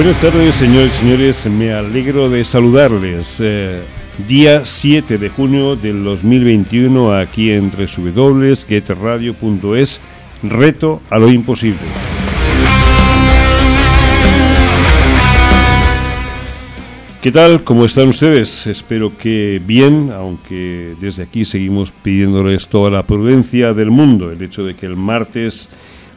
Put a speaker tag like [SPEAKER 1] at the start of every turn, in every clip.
[SPEAKER 1] Buenas tardes, señores y señores. Me alegro de saludarles. Eh, día 7 de junio del 2021, aquí en www.getradio.es, reto a lo imposible. ¿Qué tal? ¿Cómo están ustedes? Espero que bien, aunque desde aquí seguimos pidiéndoles toda la prudencia del mundo. El hecho de que el martes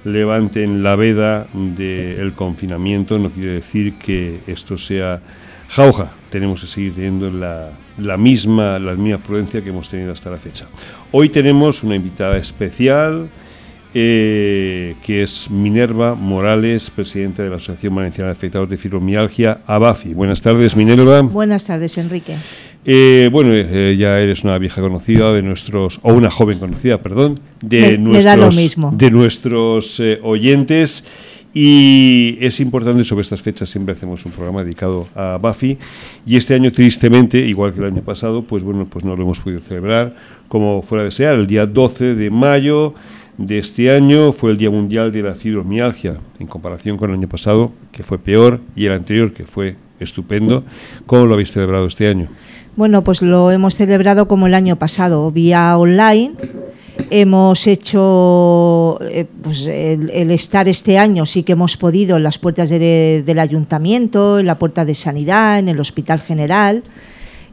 [SPEAKER 1] levanten la veda del confinamiento no quiere decir que esto sea jauja. Tenemos que seguir teniendo la, la, misma, la misma prudencia que hemos tenido hasta la fecha. Hoy tenemos una invitada especial, eh, que es Minerva Morales, presidenta de la Asociación Valenciana de Afectados de Fibromialgia, ABAFI. Buenas tardes, Minerva.
[SPEAKER 2] Buenas tardes, Enrique.
[SPEAKER 1] Eh, bueno, eh, ya eres una vieja conocida de nuestros, o una joven conocida, perdón, de nuestros, De nuestros eh, oyentes. Y es importante, sobre estas fechas siempre hacemos un programa dedicado a Buffy. Y este año, tristemente, igual que el año pasado, pues bueno, pues no lo hemos podido celebrar como fuera de ser. El día 12 de mayo de este año fue el Día Mundial de la Fibromialgia, en comparación con el año pasado, que fue peor, y el anterior, que fue estupendo. ¿Cómo lo habéis celebrado este año?
[SPEAKER 2] Bueno, pues lo hemos celebrado como el año pasado, vía online. Hemos hecho eh, pues el, estar este año, sí que hemos podido en las puertas del ayuntamiento, en la puerta de sanidad, en el hospital general.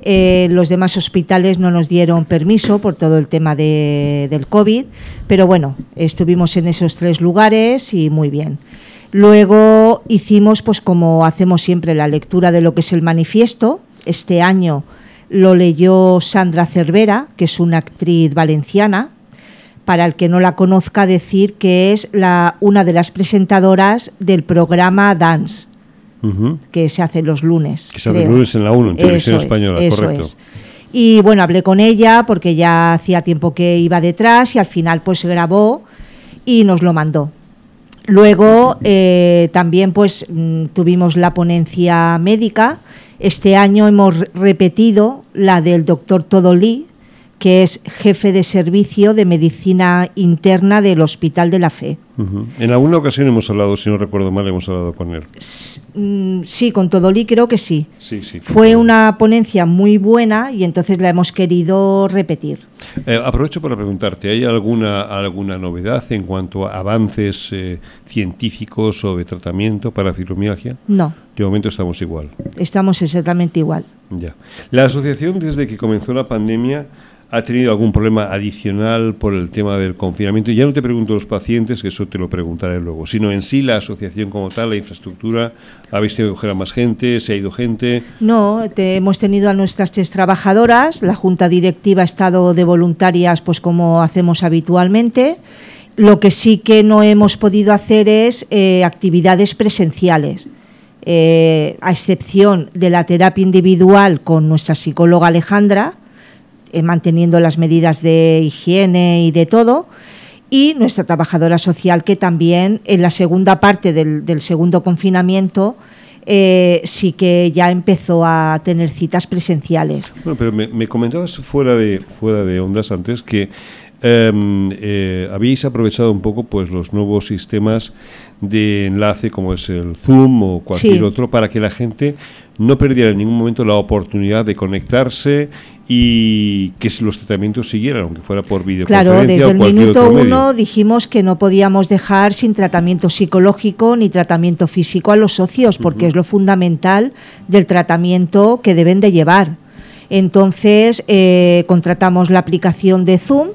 [SPEAKER 2] Eh, los demás hospitales no nos dieron permiso por todo el tema del COVID, pero bueno, estuvimos en esos tres lugares y muy bien. Luego hicimos, pues como hacemos siempre, la lectura de lo que es el manifiesto. Este año lo leyó Sandra Cervera, que es una actriz valenciana, para el que no la conozca decir que es la, una de las presentadoras del programa Dance, que se hace los lunes.
[SPEAKER 1] Que se hace los lunes en la 1, en televisión española, correcto.
[SPEAKER 2] Y bueno, hablé con ella porque ya hacía tiempo que iba detrás y al final pues se grabó y nos lo mandó. Luego eh, también pues mm, tuvimos la ponencia médica este año hemos repetido la del doctor Todolí, que es jefe de servicio de medicina interna del Hospital de la Fe.
[SPEAKER 1] En alguna ocasión hemos hablado, si no recuerdo mal, hemos hablado con él.
[SPEAKER 2] Mm, sí, con Todolí creo que sí.
[SPEAKER 1] sí, sí
[SPEAKER 2] Fue una ponencia muy buena y entonces la hemos querido repetir.
[SPEAKER 1] Eh, aprovecho para preguntarte, ¿hay alguna, alguna novedad en cuanto a avances eh, científicos o de tratamiento para fibromialgia?
[SPEAKER 2] No.
[SPEAKER 1] De momento estamos igual.
[SPEAKER 2] Estamos exactamente igual.
[SPEAKER 1] Ya. La asociación desde que comenzó la pandemia ha tenido algún problema adicional por el tema del confinamiento. Ya no te pregunto los pacientes, que eso te lo preguntaré luego, sino en sí la asociación como tal, la infraestructura, ¿habéis tenido que coger a más gente? ¿Se ha ido gente?
[SPEAKER 2] No, hemos tenido a nuestras tres trabajadoras, la junta directiva ha estado de voluntarias, pues como hacemos habitualmente. Lo que sí que no hemos podido hacer es eh, actividades presenciales. Eh, a excepción de la terapia individual con nuestra psicóloga Alejandra, eh, manteniendo las medidas de higiene y de todo. Y nuestra trabajadora social que también en la segunda parte del, segundo confinamiento eh, sí que ya empezó a tener citas presenciales.
[SPEAKER 1] Bueno, pero me, comentabas fuera de, fuera de ondas antes que em, eh, habéis aprovechado un poco pues los nuevos sistemas de enlace como es el Zoom o cualquier otro para que la gente no perdiera en ningún momento la oportunidad de conectarse y que los tratamientos siguieran, aunque fuera por videoconferencia
[SPEAKER 2] Claro, desde
[SPEAKER 1] el
[SPEAKER 2] minuto uno dijimos que no podíamos dejar sin tratamiento psicológico ni tratamiento físico a los socios, porque es lo fundamental del tratamiento que deben de llevar. Entonces, eh, contratamos la aplicación de Zoom,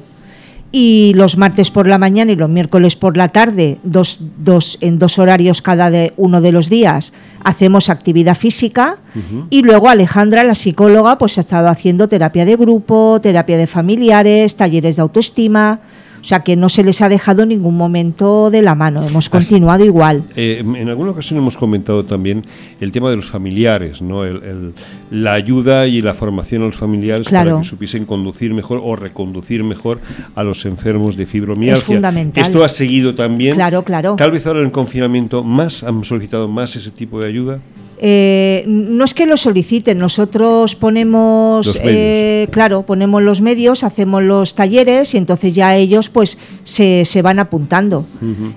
[SPEAKER 2] y los martes por la mañana y los miércoles por la tarde, dos, dos, en dos horarios cada de, uno de los días, hacemos actividad física. Y luego Alejandra, la psicóloga, pues ha estado haciendo terapia de grupo, terapia de familiares, talleres de autoestima, o sea que no se les ha dejado en ningún momento de la mano, hemos continuado igual.
[SPEAKER 1] Eh, en alguna ocasión hemos comentado también el tema de los familiares, ¿no? la ayuda y la formación a los familiares para que supiesen conducir mejor o reconducir mejor a los enfermos de fibromialgia. Es
[SPEAKER 2] fundamental.
[SPEAKER 1] Esto ha seguido también.
[SPEAKER 2] Claro, claro.
[SPEAKER 1] Tal vez ahora en el confinamiento más han solicitado más ese tipo de ayuda.
[SPEAKER 2] Eh, no es que lo soliciten, nosotros ponemos, eh, claro, ponemos los medios, hacemos los talleres y entonces ya ellos pues se, se van apuntando.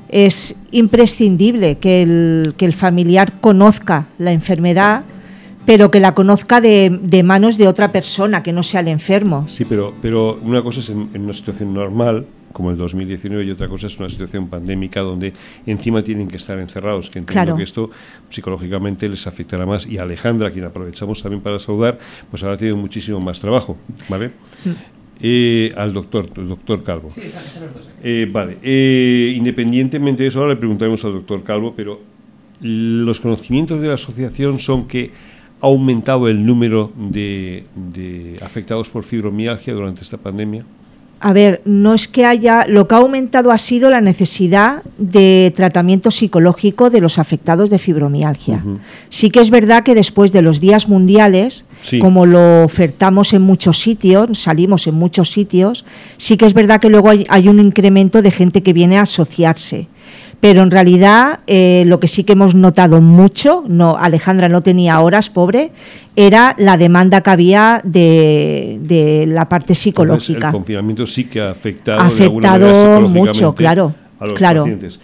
[SPEAKER 2] Es imprescindible que el, que el familiar conozca la enfermedad pero que la conozca de, de, manos de otra persona, que no sea el enfermo.
[SPEAKER 1] Sí, pero, pero una cosa es en, en una situación normal, como el 2019 y otra cosa es una situación pandémica donde encima tienen que estar encerrados, que entiendo
[SPEAKER 2] Claro.
[SPEAKER 1] que esto psicológicamente les afectará más y Alejandra, quien aprovechamos también para saludar, pues ahora tiene muchísimo más trabajo, ¿vale? Eh, al doctor, el doctor Calvo. Eh, vale, eh, independientemente de eso, ahora le preguntaremos al doctor Calvo, pero los conocimientos de la asociación son que ha aumentado el número de, de afectados por fibromialgia durante esta pandemia.
[SPEAKER 2] A ver, no es que haya, lo que ha aumentado ha sido la necesidad de tratamiento psicológico de los afectados de fibromialgia. Sí que es verdad que después de los días mundiales,
[SPEAKER 1] Sí.
[SPEAKER 2] como lo ofertamos en muchos sitios, salimos en muchos sitios, sí que es verdad que luego hay, hay un incremento de gente que viene a asociarse. Pero en realidad eh, lo que sí que hemos notado mucho, no Alejandra no tenía horas, pobre, era la demanda que había de, de la parte
[SPEAKER 1] Entonces,
[SPEAKER 2] psicológica.
[SPEAKER 1] el confinamiento sí que ha afectado,
[SPEAKER 2] Ha afectado mucho, claro,
[SPEAKER 1] a los
[SPEAKER 2] claro.
[SPEAKER 1] pacientes.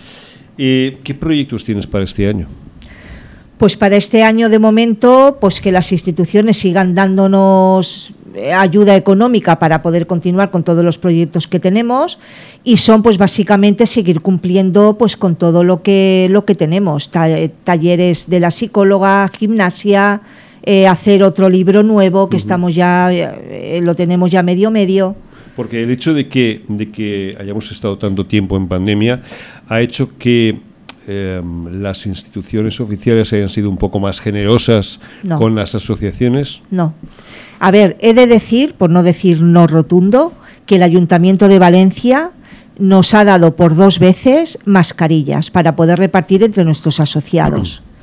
[SPEAKER 1] Eh, ¿Qué proyectos tienes para este año?
[SPEAKER 2] Pues para este año de momento, pues que las instituciones sigan dándonos ayuda económica para poder continuar con todos los proyectos que tenemos y son pues básicamente seguir cumpliendo pues con todo lo que lo que tenemos, Ta- eh, talleres de la psicóloga, gimnasia, eh, hacer otro libro nuevo que estamos ya eh, lo tenemos ya medio medio.
[SPEAKER 1] Porque el hecho de que, de que hayamos estado tanto tiempo en pandemia ha hecho que eh, las instituciones oficiales hayan sido un poco más generosas
[SPEAKER 2] No.
[SPEAKER 1] con las asociaciones.
[SPEAKER 2] No. A ver, he de decir, por no decir no rotundo, que el Ayuntamiento de Valencia nos ha dado por dos veces mascarillas para poder repartir entre nuestros asociados.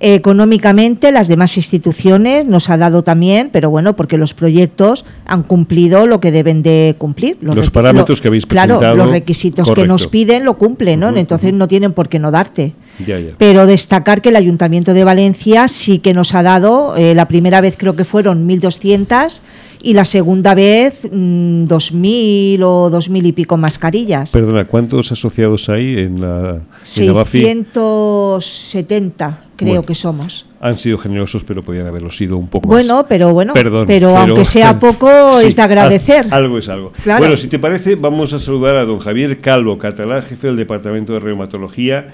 [SPEAKER 2] Económicamente, las demás instituciones nos ha dado también, pero bueno, porque los proyectos han cumplido lo que deben de cumplir.
[SPEAKER 1] Los
[SPEAKER 2] requi-
[SPEAKER 1] parámetros que habéis
[SPEAKER 2] Claro,
[SPEAKER 1] presentado,
[SPEAKER 2] los requisitos que nos piden lo cumplen, ¿no? Entonces no tienen por qué no darte.
[SPEAKER 1] Ya, ya.
[SPEAKER 2] Pero destacar que el Ayuntamiento de Valencia sí que nos ha dado, eh, la primera vez creo que fueron 1.200 y la segunda vez mm, 2.000 o 2.000 y pico mascarillas.
[SPEAKER 1] Perdona, ¿cuántos asociados hay en la, en la BAFI?
[SPEAKER 2] 670 creo
[SPEAKER 1] Bueno.
[SPEAKER 2] que somos.
[SPEAKER 1] Han sido generosos, pero podían haberlo sido un poco más.
[SPEAKER 2] Bueno, pero bueno,
[SPEAKER 1] Perdón,
[SPEAKER 2] pero, aunque sea poco
[SPEAKER 1] Sí,
[SPEAKER 2] es de agradecer.
[SPEAKER 1] al- algo es algo.
[SPEAKER 2] Claro.
[SPEAKER 1] Bueno, si te parece, vamos a saludar a don Javier Calvo, catalán, jefe del Departamento de Reumatología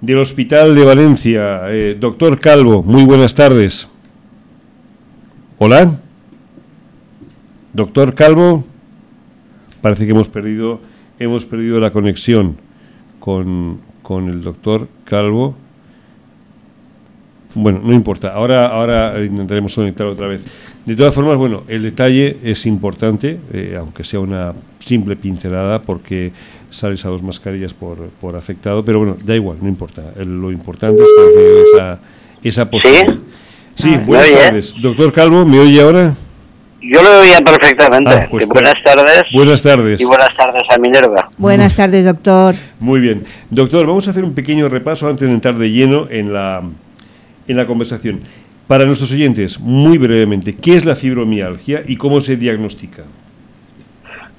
[SPEAKER 1] del Hospital de Valencia. Eh, doctor Calvo, muy buenas tardes. Hola. Doctor Calvo, parece que hemos perdido, hemos perdido la conexión con, con el doctor Calvo. Bueno, no importa. Ahora, ahora intentaremos conectar otra vez. De todas formas, bueno, el detalle es importante, eh, aunque sea una simple pincelada, porque sales a dos mascarillas por, por afectado, pero bueno, da igual, no importa. El- lo importante es que tenido esa, esa posibilidad. Sí,
[SPEAKER 2] Ah,
[SPEAKER 1] buenas tardes. Doctor Calvo, ¿me oye ahora?
[SPEAKER 3] Yo lo oía perfectamente.
[SPEAKER 1] Ah, pues
[SPEAKER 3] buenas tardes
[SPEAKER 1] Buenas tardes.
[SPEAKER 3] y buenas tardes a Minerva.
[SPEAKER 2] Buenas tardes, doctor.
[SPEAKER 1] Muy bien. Doctor, vamos a hacer un pequeño repaso antes de entrar de lleno en la, en la conversación. Para nuestros oyentes, muy brevemente, ¿qué es la fibromialgia y cómo se diagnostica?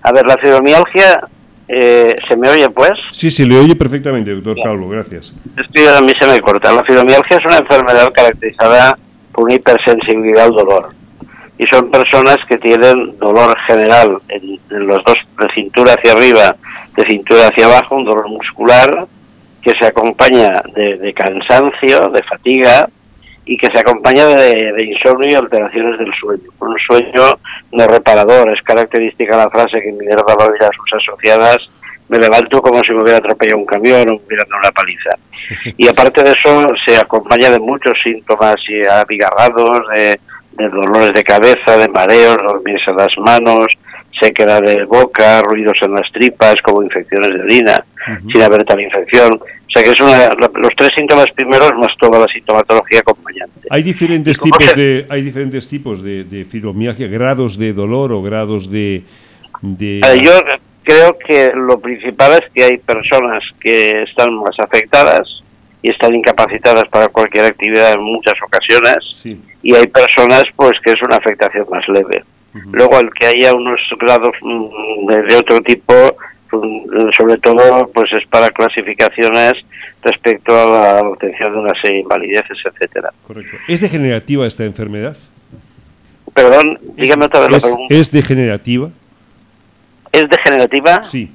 [SPEAKER 3] A ver, la fibromialgia, eh, ¿se me oye pues?
[SPEAKER 1] Sí, se le oye perfectamente, doctor Calvo, gracias.
[SPEAKER 3] Estoy a mí se me corta. La fibromialgia es una enfermedad caracterizada por una hipersensibilidad al dolor. Y son personas que tienen dolor general en, en los dos, de cintura hacia arriba, de cintura hacia abajo, un dolor muscular que se acompaña de, de cansancio, de fatiga y que se acompaña de, de insomnio y alteraciones del sueño. Un sueño no reparador. Es característica la frase que Minerva va a sus asociadas me levanto como si me hubiera atropellado un camión o me hubiera dado una paliza. Y aparte de eso, se acompaña de muchos síntomas y abigarrados, de, de dolores de cabeza, de mareos, dormirse en las manos, sequedad de boca, ruidos en las tripas, como infecciones de orina, sin haber tal infección. O sea que es una, los tres síntomas primeros más toda la sintomatología acompañante.
[SPEAKER 1] Hay diferentes
[SPEAKER 3] ¿Y cómo
[SPEAKER 1] tipos
[SPEAKER 3] se-
[SPEAKER 1] de hay diferentes tipos de, de fibromialgia, grados de dolor o grados de, de
[SPEAKER 3] Eh, Yo creo que lo principal es que hay personas que están más afectadas y están incapacitadas para cualquier actividad en muchas ocasiones y hay personas pues que es una afectación más leve. Luego el que haya unos grados mm, de, otro tipo, sobre todo pues es para clasificaciones respecto a la obtención de una serie de invalideces, etcétera.
[SPEAKER 1] Correcto. ¿Es degenerativa esta enfermedad?
[SPEAKER 3] Perdón, dígame otra vez la pregunta.
[SPEAKER 1] ¿Es degenerativa?
[SPEAKER 3] ¿Es degenerativa?
[SPEAKER 1] Sí.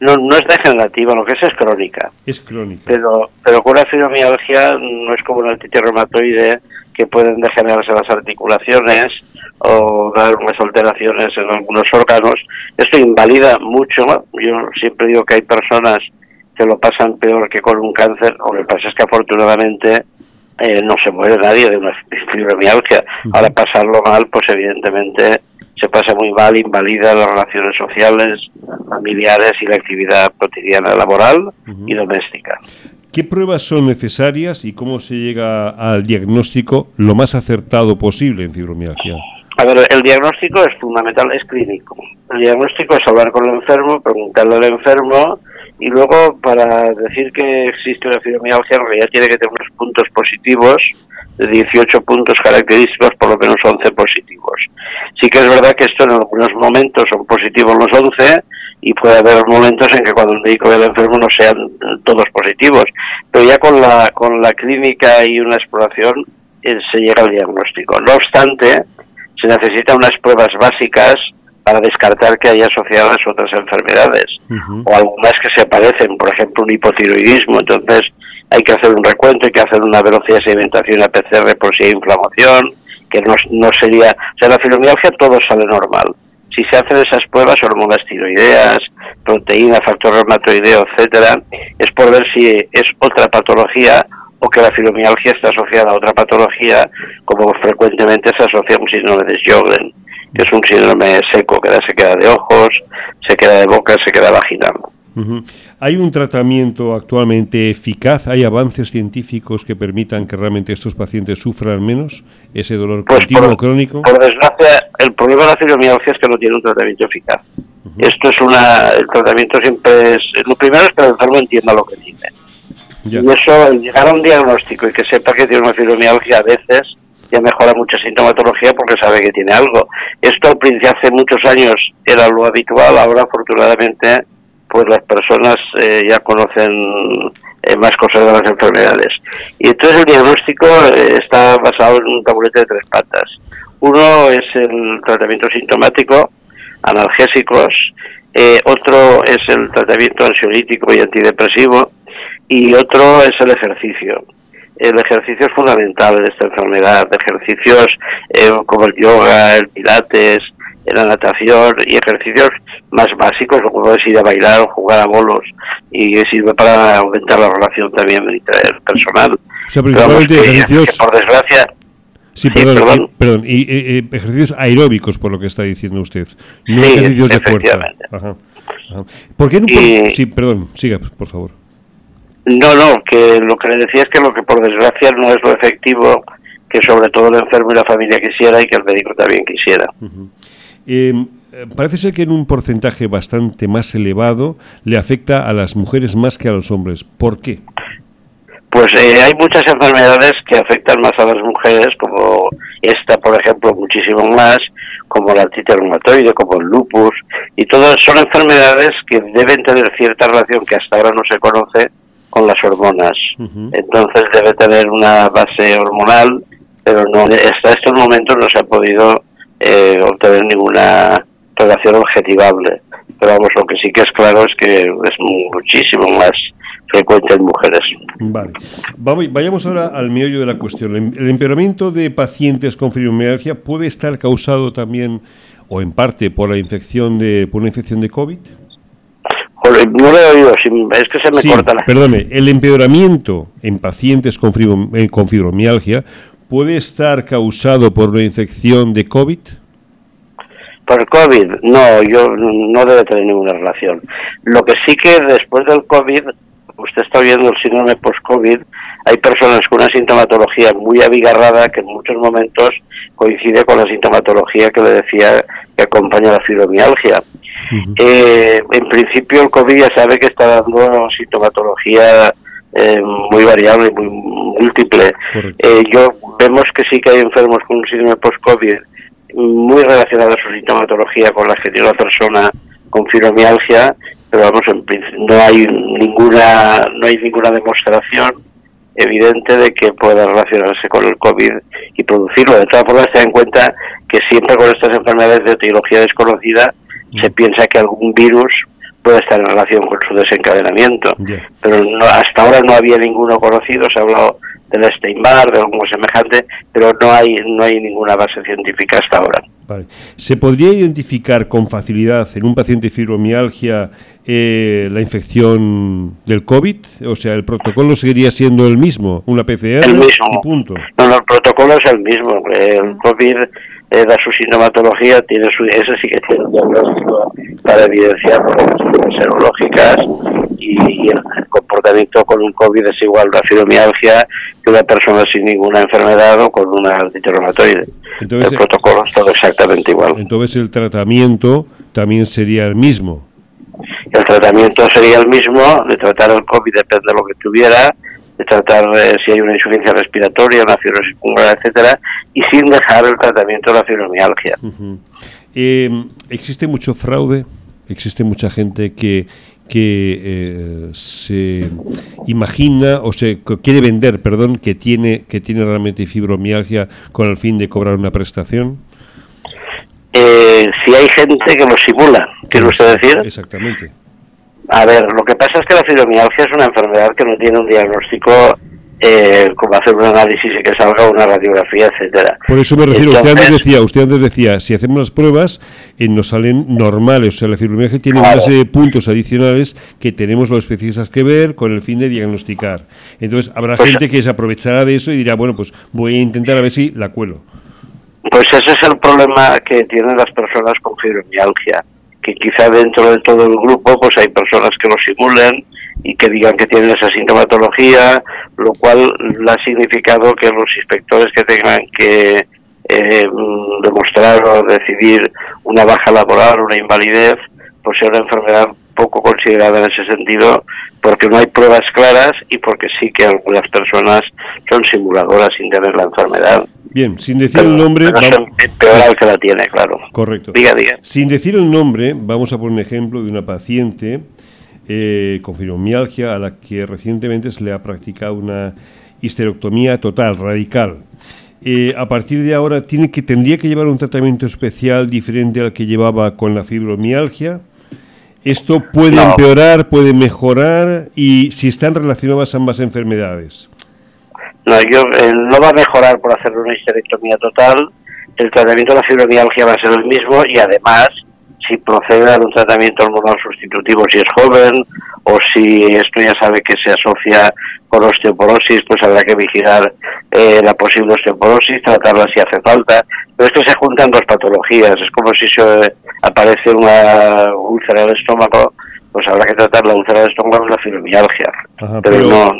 [SPEAKER 3] No, no es degenerativa, lo que es es crónica.
[SPEAKER 1] Es crónica.
[SPEAKER 3] Pero, pero con la fibromialgia no es como una artritis reumatoide que pueden degenerarse las articulaciones o dar unas alteraciones en algunos órganos. Esto invalida mucho. Yo siempre digo que hay personas que lo pasan peor que con un cáncer, o lo que pasa es que afortunadamente eh, no se muere nadie de una fibromialgia. Ahora pasarlo mal, pues evidentemente se pasa muy mal, invalida las relaciones sociales, familiares y la actividad cotidiana laboral y doméstica.
[SPEAKER 1] ¿Qué pruebas son necesarias y cómo se llega al diagnóstico lo más acertado posible en fibromialgia?
[SPEAKER 3] A ver, el diagnóstico es fundamental, es clínico. El diagnóstico es hablar con el enfermo, preguntarle al enfermo y luego para decir que existe una fibromialgia en realidad tiene que tener unos puntos positivos de 18 puntos característicos, por lo menos 11 positivos. Sí que es verdad que esto en algunos momentos son positivos los 11 y puede haber momentos en que cuando el médico ve al enfermo no sean todos positivos, pero ya con la, con la clínica y una exploración eh, se llega al diagnóstico. No obstante, se necesitan unas pruebas básicas para descartar que haya asociadas otras enfermedades o algunas que se aparecen, por ejemplo un hipotiroidismo, entonces hay que hacer un recuento, hay que hacer una velocidad de sedimentación a PCR por si hay inflamación, que no, no sería, o sea, la fibromialgia todo sale normal. Si se hacen esas pruebas, hormonas tiroideas, proteína, factor reumatoideo, etcétera, es por ver si es otra patología o que la fibromialgia está asociada a otra patología, como frecuentemente se asocia a un síndrome de Sjögren, que es un síndrome seco, que se queda de ojos, se queda de boca, se queda vaginal.
[SPEAKER 1] ¿Hay un tratamiento actualmente eficaz? ¿Hay avances científicos que permitan que realmente estos pacientes sufran menos ese dolor
[SPEAKER 3] pues
[SPEAKER 1] continuo crónico?
[SPEAKER 3] Por desgracia, el problema de la fibromialgia es que no tiene un tratamiento eficaz. Esto es una. El tratamiento siempre es. Lo primero es que el enfermo entienda lo que tiene. Y eso, llegar a un diagnóstico y que sepa que tiene una fibromialgia a veces ya mejora mucha sintomatología porque sabe que tiene algo. Esto al principio hace muchos años era lo habitual, ahora afortunadamente pues las personas eh, ya conocen eh, más cosas de las enfermedades. Y entonces el diagnóstico eh, está basado en un tabulete de tres patas. Uno es el tratamiento sintomático, analgésicos, otro es el tratamiento ansiolítico y antidepresivo y otro es el ejercicio. El ejercicio es fundamental en esta enfermedad, ejercicios como el yoga, el pilates, la natación y ejercicios más básicos, como puedes ir a bailar o jugar a bolos, y sirve para aumentar la relación también personal.
[SPEAKER 1] O sea, principalmente ejercicios...
[SPEAKER 3] por desgracia...
[SPEAKER 1] Sí, perdón, perdón. Y, ejercicios aeróbicos, por lo que está diciendo usted, no ejercicios de fuerza. Ajá, ¿Por qué no Sí, perdón, siga, por favor.
[SPEAKER 3] No, no, que lo que le decía es que lo que por desgracia no es lo efectivo que sobre todo el enfermo y la familia quisiera y que el médico también quisiera.
[SPEAKER 1] Eh, parece ser que en un porcentaje bastante más elevado le afecta a las mujeres más que a los hombres. ¿Por qué?
[SPEAKER 3] Pues eh, hay muchas enfermedades que afectan más a las mujeres, como esta, por ejemplo, muchísimo más, como la artritis reumatoide, como el lupus, y todas son enfermedades que deben tener cierta relación que hasta ahora no se conoce con las hormonas. Entonces debe tener una base hormonal, pero no hasta estos momentos no se ha podido eh, obtener ninguna relación objetivable. Pero vamos, lo que sí que es claro es que es muchísimo más frecuente en mujeres.
[SPEAKER 1] Vale. Vamos, vayamos ahora al meollo de la cuestión. ¿El empeoramiento de pacientes con fibromialgia puede estar causado también, o en parte, por la infección de, por una infección de COVID?
[SPEAKER 3] No lo he oído, es que se me corta la...
[SPEAKER 1] Perdone, el empeoramiento en pacientes con, eh, con fibromialgia puede estar causado por una infección de COVID?
[SPEAKER 3] Por el COVID, no, yo no debe tener ninguna relación. Lo que sí que después del COVID, usted está viendo el síndrome post-COVID, hay personas con una sintomatología muy abigarrada que en muchos momentos coincide con la sintomatología que le decía que acompaña la fibromialgia. Eh, en principio el COVID ya sabe que está dando sintomatología eh, muy variable, muy múltiple. Eh, yo vemos que sí que hay enfermos con un síndrome post-COVID muy relacionado a su sintomatología con la que tiene la persona con fibromialgia, pero vamos, no hay ninguna no hay ninguna demostración evidente de que pueda relacionarse con el COVID y producirlo. De todas formas, ten en cuenta que siempre con estas enfermedades de etiología desconocida se piensa que algún virus puede estar en relación con su desencadenamiento. Pero no, hasta ahora no había ninguno conocido, se ha hablado del Steinbar, de algo semejante, pero no hay, no hay ninguna base científica hasta ahora.
[SPEAKER 1] ¿Se podría identificar con facilidad en un paciente fibromialgia eh, la infección del COVID? O sea, ¿el protocolo seguiría siendo el mismo? ¿Una PCR?
[SPEAKER 3] El mismo.
[SPEAKER 1] Y punto.
[SPEAKER 3] No, no, el protocolo es el mismo. El COVID da su sintomatología, tiene su, ese sí que tiene un diagnóstico para evidenciar problemas serológicas y, el comportamiento con un COVID es igual a fibromialgia que una persona sin ninguna enfermedad o con una artritis reumatoide. Entonces, el protocolo es todo exactamente igual.
[SPEAKER 1] Entonces el tratamiento también sería el mismo.
[SPEAKER 3] El tratamiento sería el mismo, de tratar el COVID depende de lo que tuviera, de tratar eh, si hay una insuficiencia respiratoria, una fibrosis pulmonar, etcétera, y sin dejar el tratamiento de la fibromialgia.
[SPEAKER 1] Eh, ¿Existe mucho fraude? ¿Existe mucha gente que, que eh, se imagina o se quiere vender, perdón, que tiene que tiene realmente fibromialgia con el fin de cobrar una prestación?
[SPEAKER 3] si hay gente que lo simula, quiere usted decir?
[SPEAKER 1] Exactamente.
[SPEAKER 3] A ver, lo que pasa es que la fibromialgia es una enfermedad que no tiene un diagnóstico eh, como hacer un análisis y que salga una radiografía, etcétera.
[SPEAKER 1] Por eso me refiero, usted antes decía, usted antes decía, si hacemos las pruebas eh, nos salen normales, o sea, la fibromialgia tiene una serie de puntos adicionales que tenemos los especialistas que ver con el fin de diagnosticar. Entonces, habrá pues gente que se aprovechará de eso y dirá, bueno, pues voy a intentar a ver si la cuelo.
[SPEAKER 3] Pues ese es el problema que tienen las personas con fibromialgia que quizá dentro de todo el grupo pues hay personas que lo simulen y que digan que tienen esa sintomatología, lo cual ha significado que los inspectores que tengan que eh, demostrar o decidir una baja laboral, una invalidez, pues sea una enfermedad poco considerada en ese sentido, porque no hay pruebas claras y porque sí que algunas personas son simuladoras sin tener la enfermedad.
[SPEAKER 1] Bien, sin decir el nombre...
[SPEAKER 3] Peor que la tiene, claro.
[SPEAKER 1] Correcto.
[SPEAKER 3] Diga, diga.
[SPEAKER 1] Sin decir el nombre, vamos a poner un ejemplo de una paciente eh, con fibromialgia a la que recientemente se le ha practicado una histerectomía total, radical. Eh, a partir de ahora tiene que tendría que llevar un tratamiento especial diferente al que llevaba con la fibromialgia. Esto puede empeorar, puede mejorar y si están relacionadas ambas enfermedades.
[SPEAKER 3] No, yo, no va a mejorar por hacer una histerectomía total. El tratamiento de la fibromialgia va a ser el mismo y además, si procede a un tratamiento hormonal sustitutivo si es joven o si esto ya sabe que se asocia con osteoporosis, pues habrá que vigilar eh, la posible osteoporosis, tratarla si hace falta. Pero es que se juntan dos patologías. Es como si se aparece una úlcera del estómago pues habrá que tratar la úlcera de estómago y la fibromialgia. pero, no,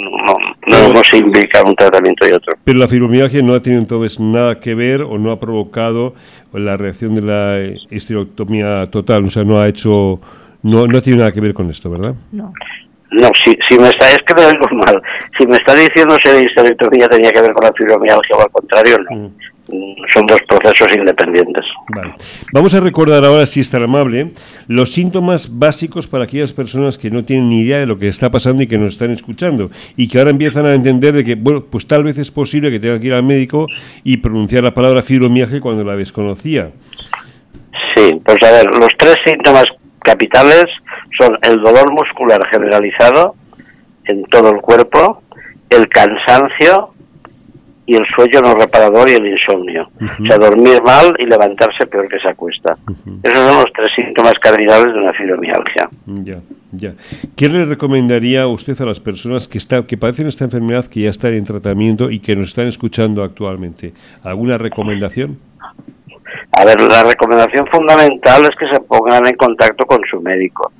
[SPEAKER 3] no, no, se implica un tratamiento y otro.
[SPEAKER 1] Pero la fibromialgia no ha tenido entonces nada que ver o no ha provocado la reacción de la histerectomía total, o sea, no ha hecho, no, no tiene nada que ver con esto, ¿verdad?
[SPEAKER 2] No.
[SPEAKER 3] No, si, si me está, es que me vengo mal. Si me está diciendo si la histerectomía tenía que ver con la fibromialgia o al contrario, no. Mm son dos procesos independientes.
[SPEAKER 1] Vamos a recordar ahora, si es tan amable, los síntomas básicos para aquellas personas que no tienen ni idea de lo que está pasando y que nos están escuchando y que ahora empiezan a entender de que, bueno, pues tal vez es posible que tengan que ir al médico y pronunciar la palabra fibromialgia cuando la desconocía.
[SPEAKER 3] Sí, pues a ver, los tres síntomas capitales son el dolor muscular generalizado en todo el cuerpo, el cansancio y el sueño no reparador y el insomnio. O sea, dormir mal y levantarse peor que se acuesta. Esos son los tres síntomas cardinales de una fibromialgia.
[SPEAKER 1] Ya, ya. ¿Qué le recomendaría usted a las personas que, está, que padecen esta enfermedad, que ya están en tratamiento y que nos están escuchando actualmente? ¿Alguna recomendación?
[SPEAKER 3] A ver, la recomendación fundamental es que se pongan en contacto con su médico.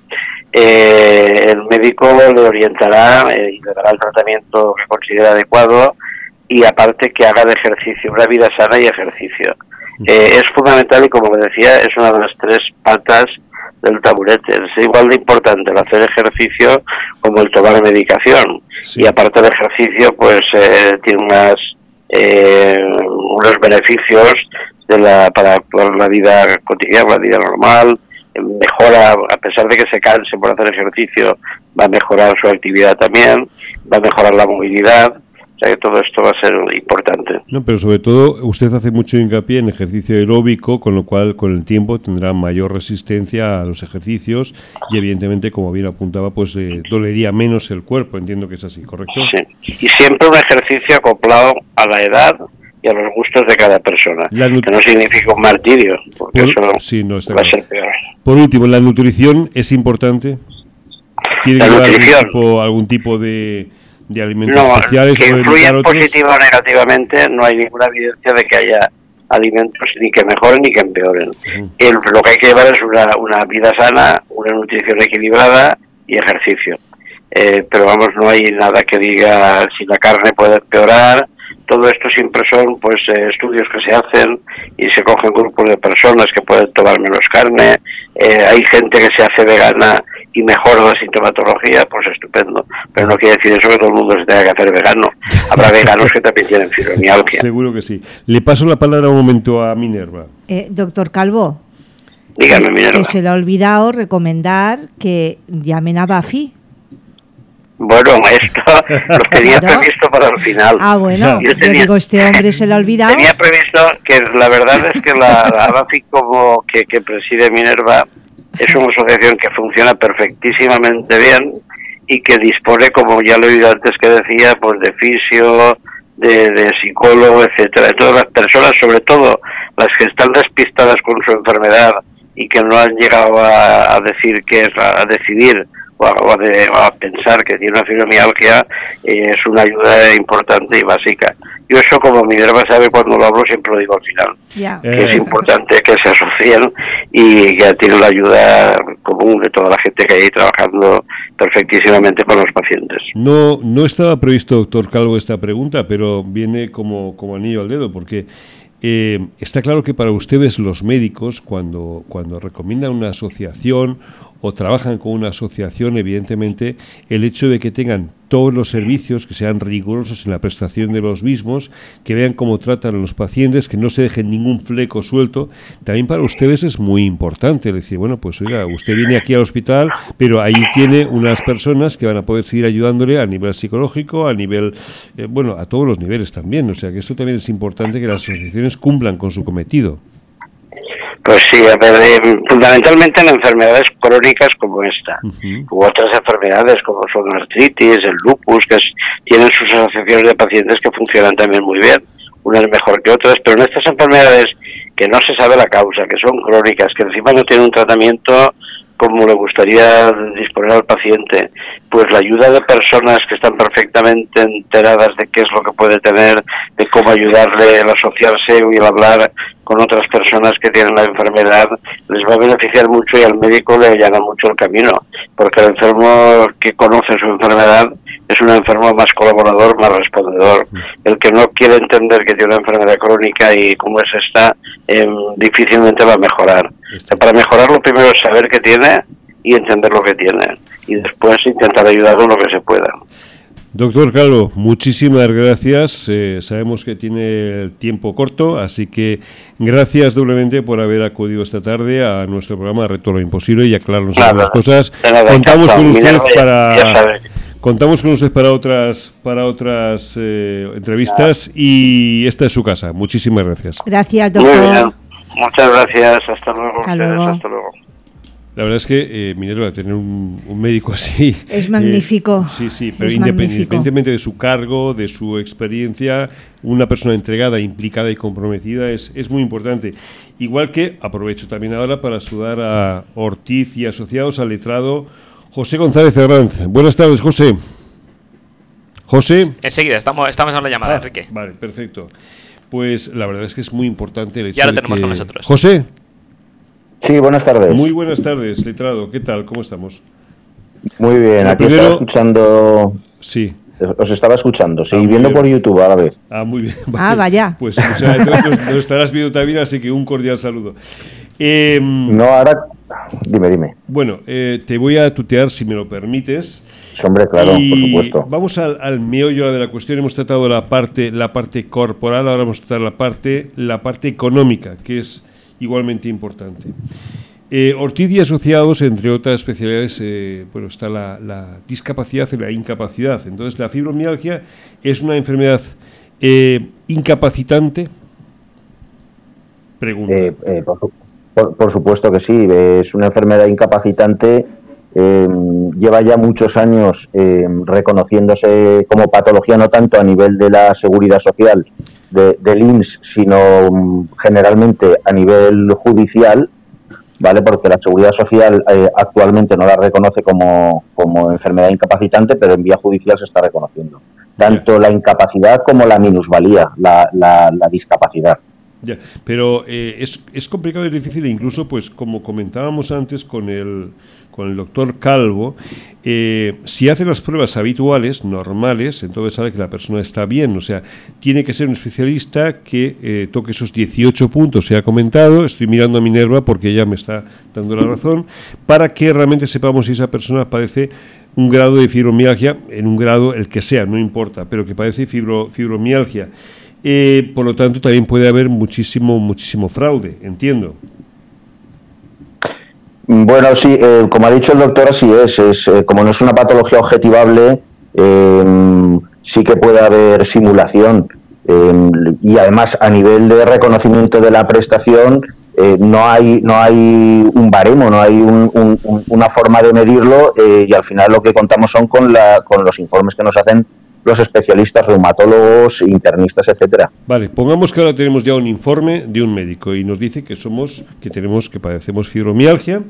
[SPEAKER 3] Eh, el médico le orientará eh, y le dará el tratamiento que considera adecuado y aparte que haga de ejercicio, una vida sana y ejercicio. Eh, es fundamental y como me decía, es una de las tres patas del taburete. Es igual de importante el hacer ejercicio como el tomar medicación. Y aparte del ejercicio, pues eh, tiene unas, eh, unos beneficios de la, para la vida cotidiana, la vida normal, mejora, a pesar de que se canse por hacer ejercicio, va a mejorar su actividad también, va a mejorar la movilidad, o sea que todo esto va a ser importante.
[SPEAKER 1] No, pero sobre todo usted hace mucho hincapié en ejercicio aeróbico, con lo cual con el tiempo tendrá mayor resistencia a los ejercicios y evidentemente, como bien apuntaba, pues eh, dolería menos el cuerpo. Entiendo que es así, ¿correcto?
[SPEAKER 3] Sí, y siempre un ejercicio acoplado a la edad y a los gustos de cada persona. que no significa un martirio, porque eso va a ser peor.
[SPEAKER 1] Por último, ¿la nutrición es importante? ¿Tiene que algún algún tipo de de alimentos no, especiales
[SPEAKER 3] que influyen positiva o negativamente no hay ninguna evidencia de que haya alimentos ni que mejoren ni que empeoren. Lo que hay que llevar es una, una vida sana una nutrición equilibrada y ejercicio. Eh, pero vamos no hay nada que diga si la carne puede empeorar todo esto siempre son pues eh, estudios que se hacen y se cogen grupos de personas que pueden tomar menos carne eh, hay gente que se hace vegana y mejora la sintomatología, pues estupendo. Pero no quiere decir eso que todo el mundo se tenga que hacer vegano. Habrá veganos que también tienen fibromialgia.
[SPEAKER 1] Seguro que sí. Le paso la palabra un momento a Minerva.
[SPEAKER 2] Eh, doctor Calvo.
[SPEAKER 3] Dígame, Minerva.
[SPEAKER 2] Que se le ha olvidado recomendar que llamen a Bafi.
[SPEAKER 3] Bueno, esto lo tenía previsto para el final.
[SPEAKER 2] Ah, bueno, yo, digo, este hombre se le ha olvidado.
[SPEAKER 3] Tenía previsto que la verdad es que la, la como que, que preside Minerva es una asociación que funciona perfectísimamente bien y que dispone, como ya lo he oído antes que decía, pues de fisio, de, psicólogo, etcétera, de todas las personas, sobre todo las que están despistadas con su enfermedad y que no han llegado a, decir que es a decidir o a, pensar que tiene una fibromialgia eh, es una ayuda importante y básica. Yo eso como mi Minerva sabe cuando lo hablo siempre lo digo al final, que es eh. importante que se asocien y que tienen la ayuda común de toda la gente que hay trabajando perfectísimamente con los pacientes.
[SPEAKER 1] No, no estaba previsto, doctor Calvo, esta pregunta, pero viene como, como anillo al dedo, porque eh, está claro que para ustedes los médicos, cuando, cuando recomiendan una asociación o trabajan con una asociación, evidentemente, el hecho de que tengan todos los servicios, que sean rigurosos en la prestación de los mismos, que vean cómo tratan a los pacientes, que no se dejen ningún fleco suelto, también para ustedes es muy importante. Decir, bueno, pues oiga, usted viene aquí al hospital, pero ahí tiene unas personas que van a poder seguir ayudándole a nivel psicológico, a nivel, eh, bueno, a todos los niveles también. O sea que esto también es importante que las asociaciones cumplan con su cometido.
[SPEAKER 3] Pues sí, eh, fundamentalmente en enfermedades crónicas como esta, u otras enfermedades como son la artritis, el lupus, que tienen sus asociaciones de pacientes que funcionan también muy bien, unas mejor que otras, pero en estas enfermedades que no se sabe la causa, que son crónicas, que encima no tienen un tratamiento como le gustaría disponer al paciente, pues la ayuda de personas que están perfectamente enteradas de qué es lo que puede tener, de cómo ayudarle el asociarse y el hablar con otras personas que tienen la enfermedad, les va a beneficiar mucho y al médico le allana mucho el camino, porque el enfermo que conoce su enfermedad es un enfermo más colaborador, más respondedor. Mm. El que no quiere entender que tiene una enfermedad crónica y cómo es esta, em, difícilmente va a mejorar. Para mejorar lo primero es saber qué tiene y entender lo que tiene y después intentar ayudar con lo que se pueda.
[SPEAKER 1] Doctor Calvo, muchísimas gracias. Eh, sabemos que tiene el tiempo corto, así que gracias doblemente por haber acudido esta tarde a nuestro programa Reto lo Imposible y aclararnos algunas cosas. Contamos con usted para contamos con usted para otras para otras eh, entrevistas y esta es su casa. Muchísimas gracias.
[SPEAKER 2] Gracias, doctor.
[SPEAKER 3] Muchas gracias. Hasta luego. Hasta luego.
[SPEAKER 1] La verdad es que eh, Minerva, tener un, médico así...
[SPEAKER 2] Es magnífico.
[SPEAKER 1] Eh, sí, sí, pero independientemente de su cargo, de su experiencia, una persona entregada, implicada y comprometida es, es muy importante. Igual que aprovecho también ahora para saludar a Ortiz y asociados al letrado José González Herranz. Buenas tardes, José. José.
[SPEAKER 4] Enseguida, estamos, estamos en la llamada, ah, Enrique.
[SPEAKER 1] Vale, perfecto. Pues la verdad es que es muy importante el hecho
[SPEAKER 4] Ya lo tenemos con nosotros.
[SPEAKER 1] José.
[SPEAKER 5] Sí, buenas tardes.
[SPEAKER 1] Muy buenas tardes, letrado. ¿Qué tal? ¿Cómo estamos?
[SPEAKER 5] Muy bien, aquí estaba escuchando.
[SPEAKER 1] Sí.
[SPEAKER 5] Os estaba escuchando, sí, ah, viendo por YouTube a la vez.
[SPEAKER 1] Ah, muy bien.
[SPEAKER 2] Ah, vaya.
[SPEAKER 1] Pues muchas gracias. nos, estarás viendo también, así que un cordial saludo.
[SPEAKER 5] Em, no, ahora, Dime, dime.
[SPEAKER 1] Bueno, eh, te voy a tutear si me lo permites.
[SPEAKER 5] Hombre, claro, por supuesto.
[SPEAKER 1] Vamos al, al, meollo de la cuestión. Hemos tratado la parte, la parte corporal, ahora vamos a tratar la parte, la parte económica, que es igualmente importante. Eh, Ortiz y asociados, entre otras especialidades, eh, bueno, está la, discapacidad y la incapacidad. Entonces, la fibromialgia es una enfermedad eh, incapacitante.
[SPEAKER 5] Pregunta. por, supuesto que sí, es una enfermedad incapacitante. Lleva ya muchos años reconociéndose como patología, no tanto a nivel de la seguridad social de, del INS, sino mm, generalmente a nivel judicial ¿vale? Porque la Seguridad Social eh, actualmente no la reconoce como, como enfermedad incapacitante, pero en vía judicial se está reconociendo. Tanto la incapacidad como la minusvalía, la, la, la discapacidad.
[SPEAKER 1] Ya, pero eh, es, es, complicado y difícil, incluso, pues como comentábamos antes con el, con el doctor Calvo, eh, si hace las pruebas habituales, normales, entonces sabe que la persona está bien. O sea, tiene que ser un especialista que eh, toque esos 18 puntos, se ha comentado, estoy mirando a Minerva porque ella me está dando la razón, para que realmente sepamos si esa persona padece un grado de fibromialgia, en un grado el que sea, no importa, pero que padece fibro, fibromialgia. Eh, por lo tanto, también puede haber muchísimo, muchísimo fraude, entiendo.
[SPEAKER 5] Bueno, sí, eh, como ha dicho el doctor, así es. es eh, como no es una patología objetivable, sí que puede haber simulación. y además, a nivel de reconocimiento de la prestación, no hay no hay un baremo, no hay una forma de medirlo y al final lo que contamos son con, la, con los informes que nos hacen los especialistas, reumatólogos, internistas, etcétera.
[SPEAKER 1] Vale, pongamos que ahora tenemos ya un informe de un médico y nos dice que somos, que tenemos, que padecemos fibromialgia,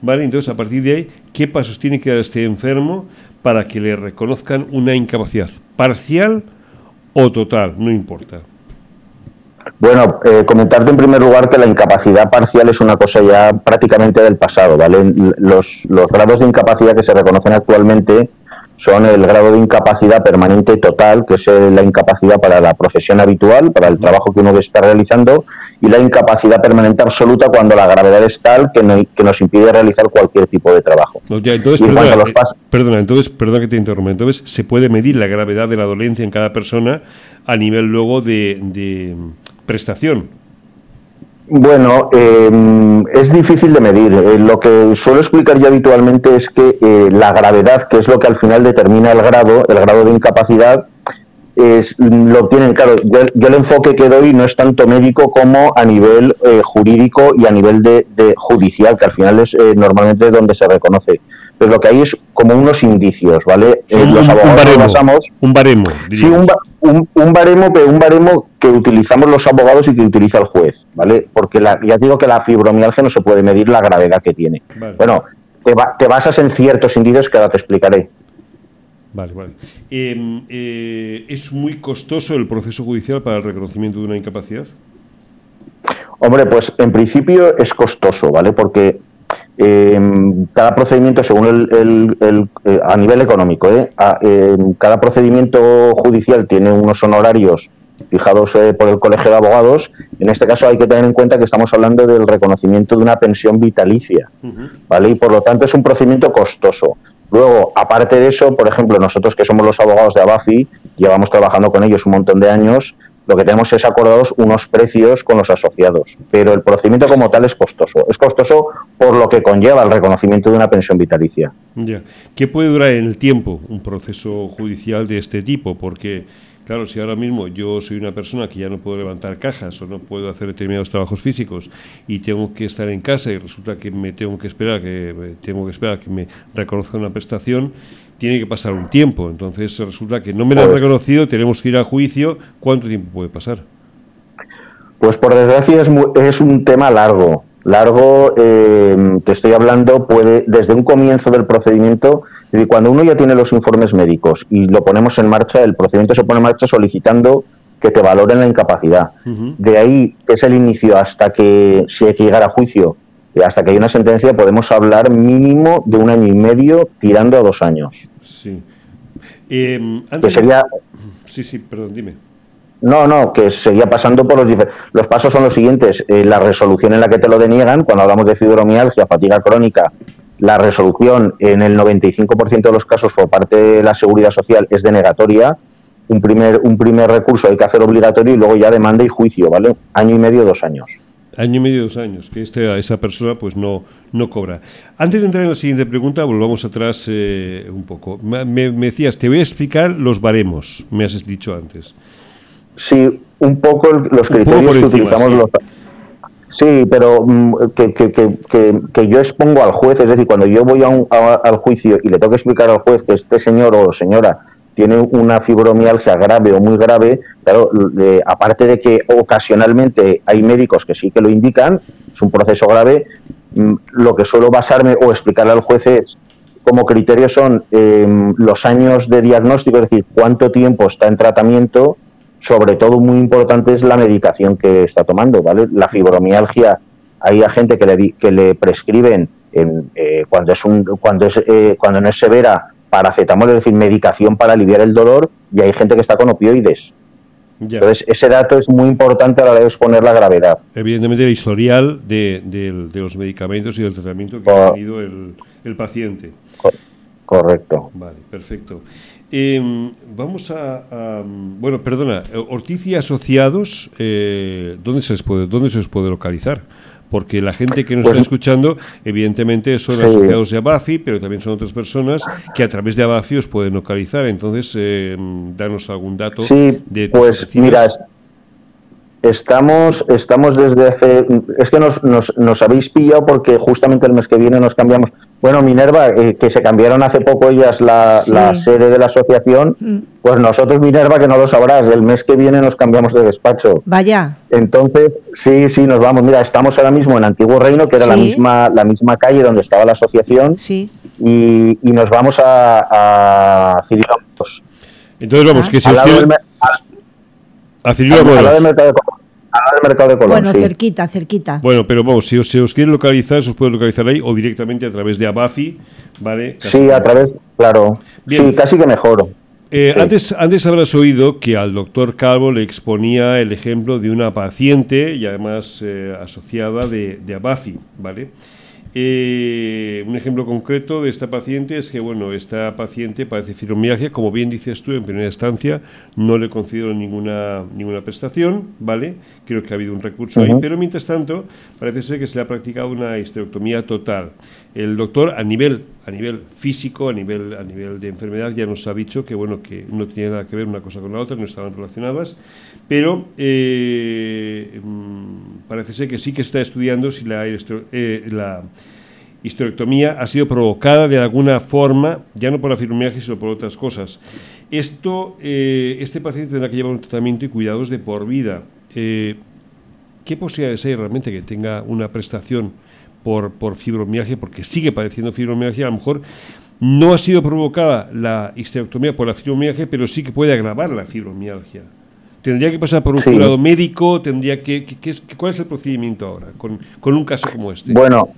[SPEAKER 1] vale, entonces a partir de ahí, ¿qué pasos tiene que dar este enfermo para que le reconozcan una incapacidad parcial o total? No importa.
[SPEAKER 5] Bueno, eh, comentarte en primer lugar que la incapacidad parcial es una cosa ya prácticamente del pasado, ¿vale? Los, los grados de incapacidad que se reconocen actualmente son el grado de incapacidad permanente total, que es la incapacidad para la profesión habitual, para el trabajo que uno está realizando, y la incapacidad permanente absoluta cuando la gravedad es tal que, nos impide realizar cualquier tipo de trabajo.
[SPEAKER 1] entonces, perdona, los eh, perdona, entonces, perdona que te interrumpa, entonces se puede medir la gravedad de la dolencia en cada persona a nivel luego de, de prestación.
[SPEAKER 5] Bueno, em, es difícil de medir. Eh, lo que suelo explicar yo habitualmente es que eh, la gravedad, que es lo que al final determina el grado, el grado de incapacidad, es, lo tienen, claro, yo, el enfoque que doy no es tanto médico como a nivel eh, jurídico y a nivel de, judicial, que al final es normalmente donde se reconoce. Pero lo que hay es como unos indicios, ¿vale?
[SPEAKER 1] los abogados un baremo,
[SPEAKER 5] un sí, un, un, un, baremo, pero un baremo que utilizamos los abogados y que utiliza el juez, ¿vale? Porque la, ya digo que la fibromialgia no se puede medir la gravedad que tiene. Bueno, te, basas en ciertos indicios que ahora te explicaré.
[SPEAKER 1] Vale, vale. Em, eh, ¿Es muy costoso el proceso judicial para el reconocimiento de una incapacidad?
[SPEAKER 5] Hombre, pues en principio es costoso, ¿vale? Porque eh, cada procedimiento, según el, eh, a nivel económico, ¿eh? em, cada procedimiento judicial tiene unos honorarios fijados eh, por el Colegio de Abogados. En este caso hay que tener en cuenta que estamos hablando del reconocimiento de una pensión vitalicia, ¿vale? Y por lo tanto es un procedimiento costoso. Luego, aparte de eso, por ejemplo, nosotros que somos los abogados de Abafi, llevamos trabajando con ellos un montón de años, lo que tenemos es acordados unos precios con los asociados, pero el procedimiento como tal es costoso. Es costoso por lo que conlleva el reconocimiento de una pensión vitalicia.
[SPEAKER 1] Ya. ¿Qué puede durar en el tiempo un proceso judicial de este tipo? Porque, claro, si ahora mismo yo soy una persona que ya no puedo levantar cajas o no puedo hacer determinados trabajos físicos y tengo que estar en casa y resulta que me tengo que esperar que tengo que esperar que me reconozca una prestación, tiene que pasar un tiempo. Entonces resulta que no me lo han pues- reconocido, tenemos que ir a juicio. ¿Cuánto tiempo puede pasar?
[SPEAKER 5] Pues por desgracia es, es un tema largo. Largo, eh, te estoy hablando, puede desde un comienzo del procedimiento, y cuando uno ya tiene los informes médicos y lo ponemos en marcha, el procedimiento se pone en marcha solicitando que te valoren la incapacidad. De ahí, que es el inicio, hasta que si hay que llegar a juicio hasta que hay una sentencia podemos hablar mínimo de un año y medio tirando a dos años.
[SPEAKER 1] Sí. Eh, sería... Sí, sí, perdón, dime.
[SPEAKER 5] No, no, que seguía pasando por los diferentes. Los pasos son los siguientes: eh, la resolución en la que te lo deniegan, cuando hablamos de fibromialgia, fatiga crónica, la resolución en el 95% de los casos por parte de la seguridad social es denegatoria. Un primer, un primer recurso hay que hacer obligatorio y luego ya demanda y juicio, ¿vale? Año y medio, dos años.
[SPEAKER 1] Año y medio, dos años, que este, esa persona pues no, no cobra. Antes de entrar en la siguiente pregunta, volvamos atrás eh, un poco. Me, me, decías, te voy a explicar los baremos, me has dicho antes.
[SPEAKER 5] Sí, un poco los criterios que utilizamos sí. los... Sí, pero mm, que, que, que, que, yo expongo al juez, es decir, cuando yo voy a un, a, al juicio y le tengo que explicar al juez que este señor o señora tiene una fibromialgia grave o muy grave, claro, eh, aparte de que ocasionalmente hay médicos que sí que lo indican, es un proceso grave, mm, lo que suelo basarme o explicarle al juez es como criterio son eh, los años de diagnóstico, es decir, cuánto tiempo está en tratamiento, sobre todo muy importante es la medicación que está tomando, ¿vale? La fibromialgia, hay gente que le, que le prescriben en, eh, cuando es un, cuando es eh, cuando no es severa paracetamol, es decir, medicación para aliviar el dolor, y hay gente que está con opioides. Ya. Entonces, ese dato es muy importante a la hora de exponer la gravedad.
[SPEAKER 1] Evidentemente, el historial de, de, de los medicamentos y del tratamiento que Cor ha tenido el, el paciente.
[SPEAKER 5] Cor correcto.
[SPEAKER 1] Vale, perfecto. Eh, vamos a, a, Bueno, perdona, Ortiz y Asociados, eh, ¿dónde, se les puede, ¿dónde se les puede localizar? Porque la gente que nos pues, está escuchando, evidentemente son sí. asociados de Abafi, pero también son otras personas que a través de Abafi os pueden localizar. Entonces, eh, danos algún dato
[SPEAKER 5] sí,
[SPEAKER 1] de
[SPEAKER 5] pues mira, estamos, estamos desde hace. Es que nos, nos, nos, habéis pillado porque justamente el mes que viene nos cambiamos. Bueno, Minerva, eh, que se cambiaron hace poco ellas la, sí. la sede de la asociación, mm. pues nosotros, Minerva, que no lo sabrás, el mes que viene nos cambiamos de despacho.
[SPEAKER 2] Vaya.
[SPEAKER 5] Entonces, sí, sí, nos vamos. Mira, estamos ahora mismo en Antiguo Reino, que era sí. la misma la misma calle donde estaba la asociación,
[SPEAKER 2] sí.
[SPEAKER 5] y, y nos vamos a, a Cirilo
[SPEAKER 1] Entonces, vamos, que si os
[SPEAKER 5] quiere...
[SPEAKER 1] A Cirilo
[SPEAKER 5] al, al lado del mercado de al mercado de Colón.
[SPEAKER 2] Bueno, sí. cerquita, cerquita.
[SPEAKER 1] Bueno, pero vamos, si os, si os quiere localizar, se os puede localizar ahí o directamente a través de Abafi, ¿vale?
[SPEAKER 5] Casi sí, a través, claro. Bien. Sí, casi que mejor.
[SPEAKER 1] Eh, sí. antes, antes habrás oído que al doctor Calvo le exponía el ejemplo de una paciente y además eh, asociada de, de Abafi, ¿vale? Eh, un ejemplo concreto de esta paciente es que, bueno, esta paciente padece fibromialgia, como bien dices tú en primera instancia, no le concedieron ninguna, ninguna prestación, ¿vale? Creo que ha habido un recurso uh -huh. ahí, pero mientras tanto parece ser que se le ha practicado una histerectomía total. El doctor a nivel, a nivel físico, a nivel, a nivel de enfermedad, ya nos ha dicho que, bueno, que no tiene nada que ver una cosa con la otra, no estaban relacionadas, pero eh, parece ser que sí que está estudiando si la, eh, la histerectomía ha sido provocada de alguna forma, ya no por la fibromialgia, sino por otras cosas. Esto, eh, este paciente tendrá que llevar un tratamiento y cuidados de por vida. Eh, ¿Qué posibilidades hay realmente que tenga una prestación por, por fibromialgia? Porque sigue padeciendo fibromialgia, a lo mejor no ha sido provocada la histerectomía por la fibromialgia, pero sí que puede agravar la fibromialgia. ¿Tendría que pasar por un sí. jurado médico? ¿Tendría que, que, que, ¿Cuál es el procedimiento ahora con, con un caso como este?
[SPEAKER 5] Bueno,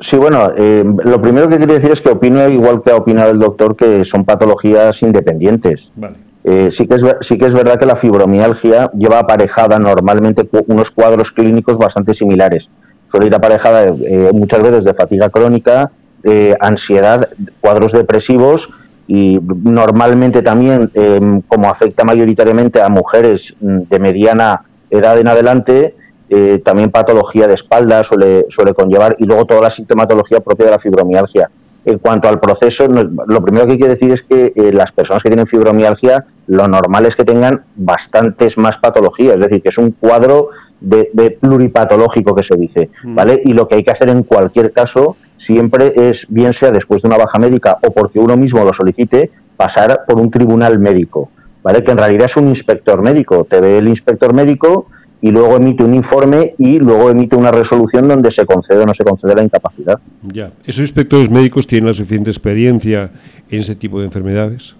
[SPEAKER 5] Sí, bueno, eh, lo primero que quería decir es que opino, igual que ha opinado el doctor, que son patologías independientes.
[SPEAKER 1] Vale.
[SPEAKER 5] Eh, sí, que es, sí que es verdad que la fibromialgia lleva aparejada normalmente unos cuadros clínicos bastante similares. Suele ir aparejada eh, muchas veces de fatiga crónica, eh, ansiedad, cuadros depresivos y normalmente también, em, como afecta mayoritariamente a mujeres mm, de mediana edad en adelante, eh, también patología de espalda suele, suele conllevar y luego toda la sintomatología propia de la fibromialgia. En cuanto al proceso, lo primero que hay que decir es que eh, las personas que tienen fibromialgia, lo normal es que tengan bastantes más patologías, es decir, que es un cuadro de, de pluripatológico que se dice, mm. ¿vale? Y lo que hay que hacer en cualquier caso siempre es, bien sea después de una baja médica o porque uno mismo lo solicite, pasar por un tribunal médico, ¿vale? Que en realidad es un inspector médico, te ve el inspector médico y luego emite un informe y luego emite una resolución donde se concede o no se concede la incapacidad.
[SPEAKER 1] Ya. ¿Esos inspectores médicos tienen la suficiente experiencia en ese tipo de enfermedades?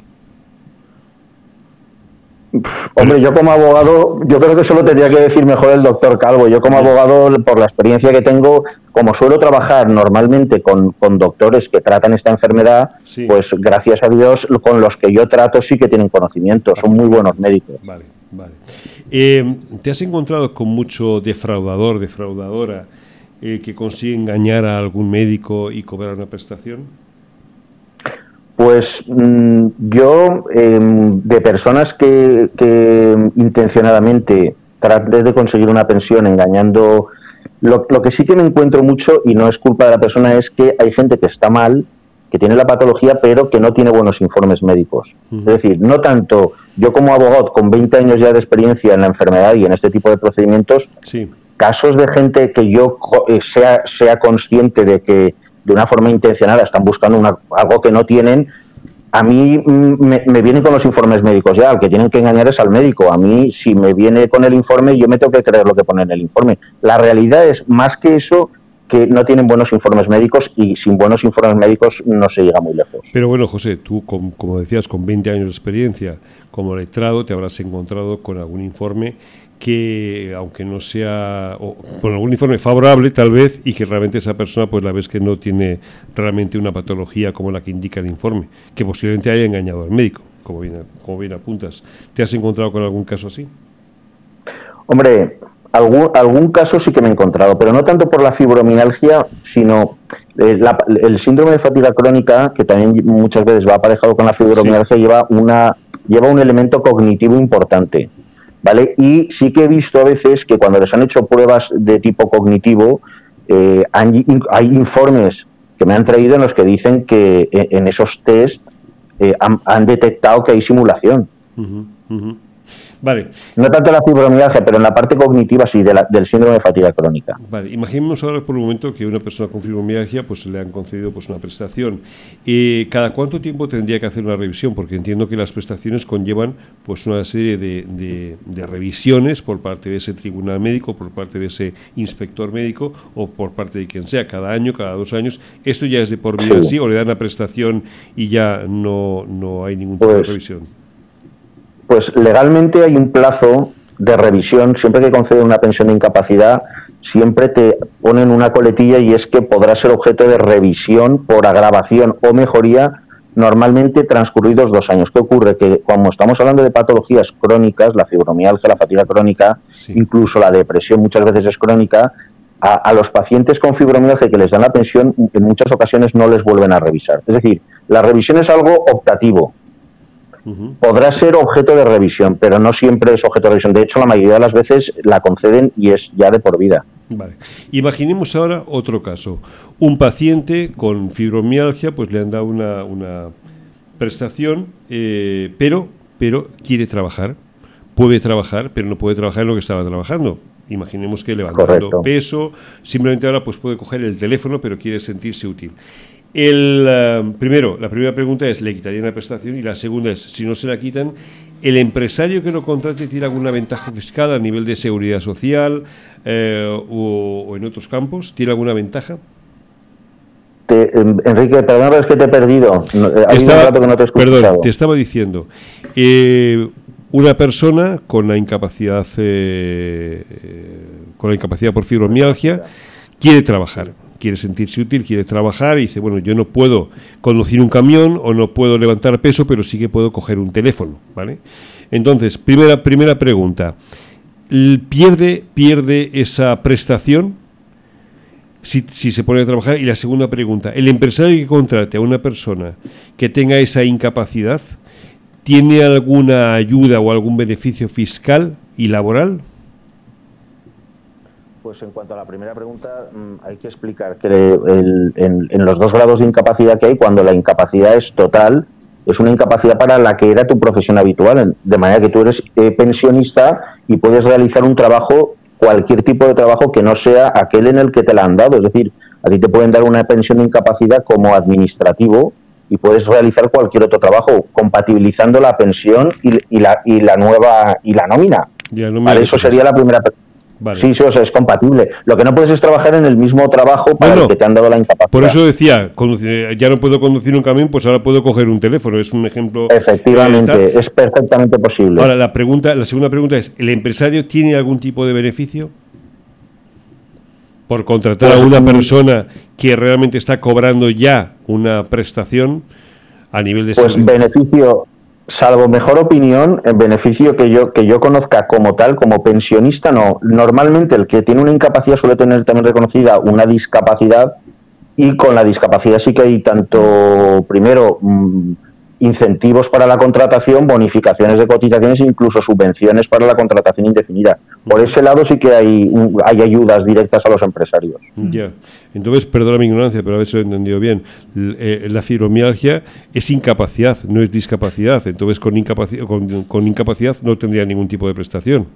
[SPEAKER 5] Hombre, yo como abogado, yo creo que eso lo tendría que decir mejor el doctor Calvo. Yo como abogado, por la experiencia que tengo, como suelo trabajar normalmente con, con doctores que tratan esta enfermedad, sí. pues gracias a Dios, con los que yo trato sí que tienen conocimiento, son muy buenos médicos.
[SPEAKER 1] Vale, vale. Eh, ¿Te has encontrado con mucho defraudador, defraudadora, eh, que consigue engañar a algún médico y cobrar una prestación?
[SPEAKER 5] Pues mm, yo, em, de personas que, que intencionadamente traten de conseguir una pensión engañando, lo, lo, que sí que me encuentro mucho, y no es culpa de la persona, es que hay gente que está mal, que tiene la patología, pero que no tiene buenos informes médicos. Es decir, no tanto yo como abogado con 20 años ya de experiencia en la enfermedad y en este tipo de procedimientos,
[SPEAKER 1] Sí.
[SPEAKER 5] casos de gente que yo eh, sea, sea consciente de que de una forma intencionada están buscando algo que no tienen, a mí mm, me, me vienen con los informes médicos ya, al que tienen que engañar es al médico. A mí, si me viene con el informe, yo me tengo que creer lo que pone en el informe. La realidad es, más que eso, que no tienen buenos informes médicos y sin buenos informes médicos no se llega muy lejos.
[SPEAKER 1] Pero bueno, José, tú, com- como decías, con 20 años de experiencia como letrado, te habrás encontrado con algún informe que, aunque no sea, o con algún informe favorable tal vez, y que realmente esa persona, pues la ves que no tiene realmente una patología como la que indica el informe, que posiblemente haya engañado al médico, como bien, como bien apuntas. ¿Te has encontrado con algún caso así?
[SPEAKER 5] Hombre, algún, algún caso sí que me he encontrado, pero no tanto por la fibromialgia, sino eh, la- el síndrome de fatiga crónica, que también muchas veces va aparejado con la fibromialgia, lleva, una, lleva un elemento cognitivo importante. ¿Vale? Y sí que he visto a veces que cuando les han hecho pruebas de tipo cognitivo, eh, hay informes que me han traído en los que dicen que en, en esos test eh, han, detectado que hay simulación.
[SPEAKER 1] Ujú. Vale,
[SPEAKER 5] No tanto la fibromialgia, pero en la parte cognitiva sí, de la- del síndrome de fatiga crónica.
[SPEAKER 1] Vale, imaginemos ahora por un momento que una persona con fibromialgia pues le han concedido pues una prestación. Eh, ¿Cada cuánto tiempo tendría que hacer una revisión? Porque entiendo que las prestaciones conllevan pues una serie de, de- de revisiones por parte de ese tribunal médico, por parte de ese inspector médico o por parte de quien sea, cada año, cada dos años. ¿Esto ya es de por vida
[SPEAKER 5] Sí.
[SPEAKER 1] en sí o le dan la prestación y ya no, no hay ningún tipo de
[SPEAKER 5] Pues,
[SPEAKER 1] revisión?
[SPEAKER 5] Pues legalmente hay un plazo de revisión, siempre que conceden una pensión de incapacidad, siempre te ponen una coletilla y es que podrá ser objeto de revisión por agravación o mejoría normalmente transcurridos dos años. ¿Qué ocurre? Que como estamos hablando de patologías crónicas, la fibromialgia, la fatiga crónica,
[SPEAKER 1] Sí.
[SPEAKER 5] incluso la depresión muchas veces es crónica, a, a los pacientes con fibromialgia que les dan la pensión en muchas ocasiones no les vuelven a revisar. Es decir, la revisión es algo optativo, Podrá ser objeto de revisión, pero no siempre es objeto de revisión. De hecho, la mayoría de las veces la conceden y es ya de por vida.
[SPEAKER 1] Vale. Imaginemos ahora otro caso. Un paciente con fibromialgia, pues le han dado una, una prestación, eh, pero, pero quiere trabajar. Puede trabajar, pero no puede trabajar en lo que estaba trabajando. Imaginemos que levantando
[SPEAKER 5] Correcto.
[SPEAKER 1] peso, simplemente ahora pues puede coger el teléfono, pero quiere sentirse útil. El, eh, primero, la primera pregunta es, ¿le quitarían la prestación? Y la segunda es, si no se la quitan, ¿el empresario que lo contrate tiene alguna ventaja fiscal a nivel de seguridad social eh, o, o en otros campos? ¿Tiene alguna ventaja?
[SPEAKER 5] Te- Enrique, perdón, es que te he perdido. Eh, Hay
[SPEAKER 1] Estaba-
[SPEAKER 5] un rato que no te he
[SPEAKER 1] perdón, te estaba diciendo, eh, una persona con la incapacidad eh, con la incapacidad por fibromialgia quiere trabajar, quiere sentirse útil, quiere trabajar y dice, bueno, yo no puedo conducir un camión o no puedo levantar peso, pero sí que puedo coger un teléfono, ¿vale? Entonces, primera primera pregunta, ¿pierde pierde esa prestación? si, si se pone a trabajar. Y la segunda pregunta, ¿el empresario que contrate a una persona que tenga esa incapacidad tiene alguna ayuda o algún beneficio fiscal y laboral?
[SPEAKER 5] Pues en cuanto a la primera pregunta, mm, hay que explicar que el- en, en los dos grados de incapacidad que hay, cuando la incapacidad es total, es una incapacidad para la que era tu profesión habitual, de manera que tú eres eh, pensionista y puedes realizar un trabajo, cualquier tipo de trabajo que no sea aquel en el que te la han dado. Es decir, a ti te pueden dar una pensión de incapacidad como administrativo y puedes realizar cualquier otro trabajo, compatibilizando la pensión y, y la, y la nueva y la nómina. Vale,
[SPEAKER 1] lo
[SPEAKER 5] eso sería la primera. pre-
[SPEAKER 1] Vale.
[SPEAKER 5] Sí, sí, o sea, es compatible. Lo que no puedes es trabajar en el mismo trabajo para
[SPEAKER 1] Bueno,
[SPEAKER 5] el que te han dado la incapacidad.
[SPEAKER 1] Por eso decía, ya no puedo conducir un camión, pues ahora puedo coger un teléfono. Es un ejemplo. eh,
[SPEAKER 5] Efectivamente, es perfectamente posible.
[SPEAKER 1] Ahora, la, pregunta, la segunda pregunta es, ¿el empresario tiene algún tipo de beneficio? Por contratar a
[SPEAKER 5] Pues,
[SPEAKER 1] una
[SPEAKER 5] mm,
[SPEAKER 1] persona que realmente está cobrando ya una prestación a nivel de
[SPEAKER 5] pues beneficio, salvo mejor opinión, en beneficio que yo, que yo conozca como tal, como pensionista, no. Normalmente el que tiene una incapacidad suele tener también reconocida una discapacidad y con la discapacidad sí que hay tanto, primero, mm, incentivos para la contratación, bonificaciones de cotizaciones e incluso subvenciones para la contratación indefinida. Por ese lado sí que hay, hay ayudas directas a los empresarios.
[SPEAKER 1] Ya. Entonces, perdona mi ignorancia, pero a ver si lo he entendido bien. Eh, la fibromialgia es incapacidad, no es discapacidad. Entonces, con incapacidad, con, incapacidad no tendría ningún tipo de prestación.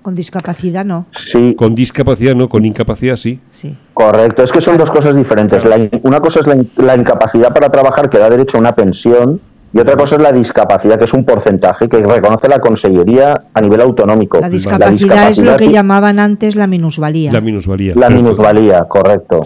[SPEAKER 2] Con discapacidad no.
[SPEAKER 1] Sí. Con discapacidad no, con incapacidad sí.
[SPEAKER 2] Sí.
[SPEAKER 5] Correcto, es que son dos cosas diferentes. una cosa es la, la, incapacidad para trabajar que da derecho a una pensión y otra cosa es la discapacidad, que es un porcentaje que reconoce la Consellería a nivel autonómico.
[SPEAKER 2] La discapacidad, es lo que llamaban antes la minusvalía.
[SPEAKER 1] La minusvalía.
[SPEAKER 5] La minusvalía, correcto.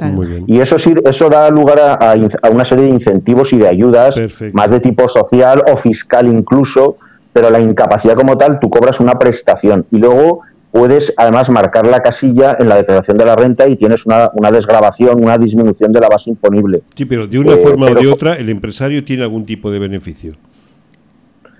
[SPEAKER 5] Y eso, eso da lugar a, a, una serie de incentivos y de ayudas, más de tipo social o fiscal incluso, pero la incapacidad como tal, tú cobras una prestación. Y luego puedes además marcar la casilla en la declaración de la renta y tienes una, una desgrabación, una disminución de la base imponible.
[SPEAKER 1] Sí, pero de una eh, forma o de otra, el empresario tiene algún tipo de beneficio.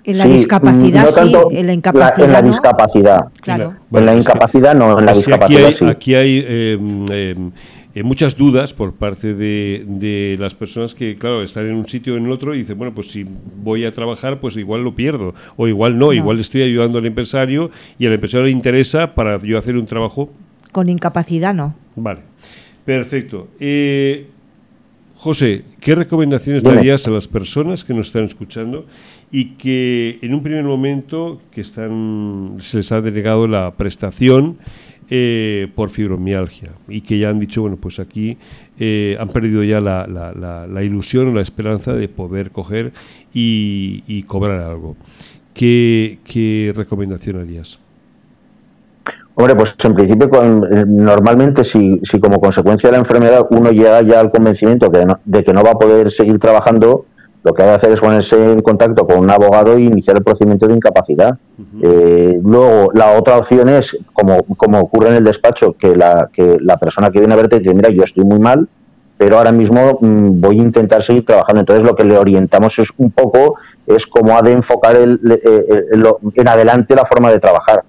[SPEAKER 2] En la discapacidad, sí, en la incapacidad.
[SPEAKER 5] en la discapacidad.
[SPEAKER 2] Claro.
[SPEAKER 5] en la incapacidad no, en la discapacidad
[SPEAKER 1] aquí hay, Aquí hay em, em, eh, muchas dudas por parte de, de, las personas que, claro, están en un sitio o en el otro y dicen, bueno, pues si voy a trabajar, pues igual lo pierdo, o igual no, igual estoy ayudando al empresario y al empresario le interesa para yo hacer un trabajo.
[SPEAKER 2] Con incapacidad no.
[SPEAKER 1] Vale, perfecto. Eh, José, ¿qué recomendaciones darías a las personas que nos están escuchando y que en un primer momento que están, se les ha delegado la prestación eh, por fibromialgia y que ya han dicho, bueno, pues aquí eh, han perdido ya la, la, ilusión o la esperanza de poder coger y, cobrar algo. ¿Qué, ¿Qué, recomendación harías?
[SPEAKER 5] Hombre, pues en principio, eh, normalmente si, si como consecuencia de la enfermedad uno llega ya al convencimiento de que no va a poder seguir trabajando, lo que hay que hacer es ponerse en contacto con un abogado e iniciar el procedimiento de incapacidad. Eh, luego, la otra opción es, como, como ocurre en el despacho, que la, que la persona que viene a verte dice, mira, yo estoy muy mal, pero ahora mismo mm, voy a intentar seguir trabajando. Entonces, lo que le orientamos es un poco, es cómo ha de enfocar el, eh, en adelante la forma de trabajar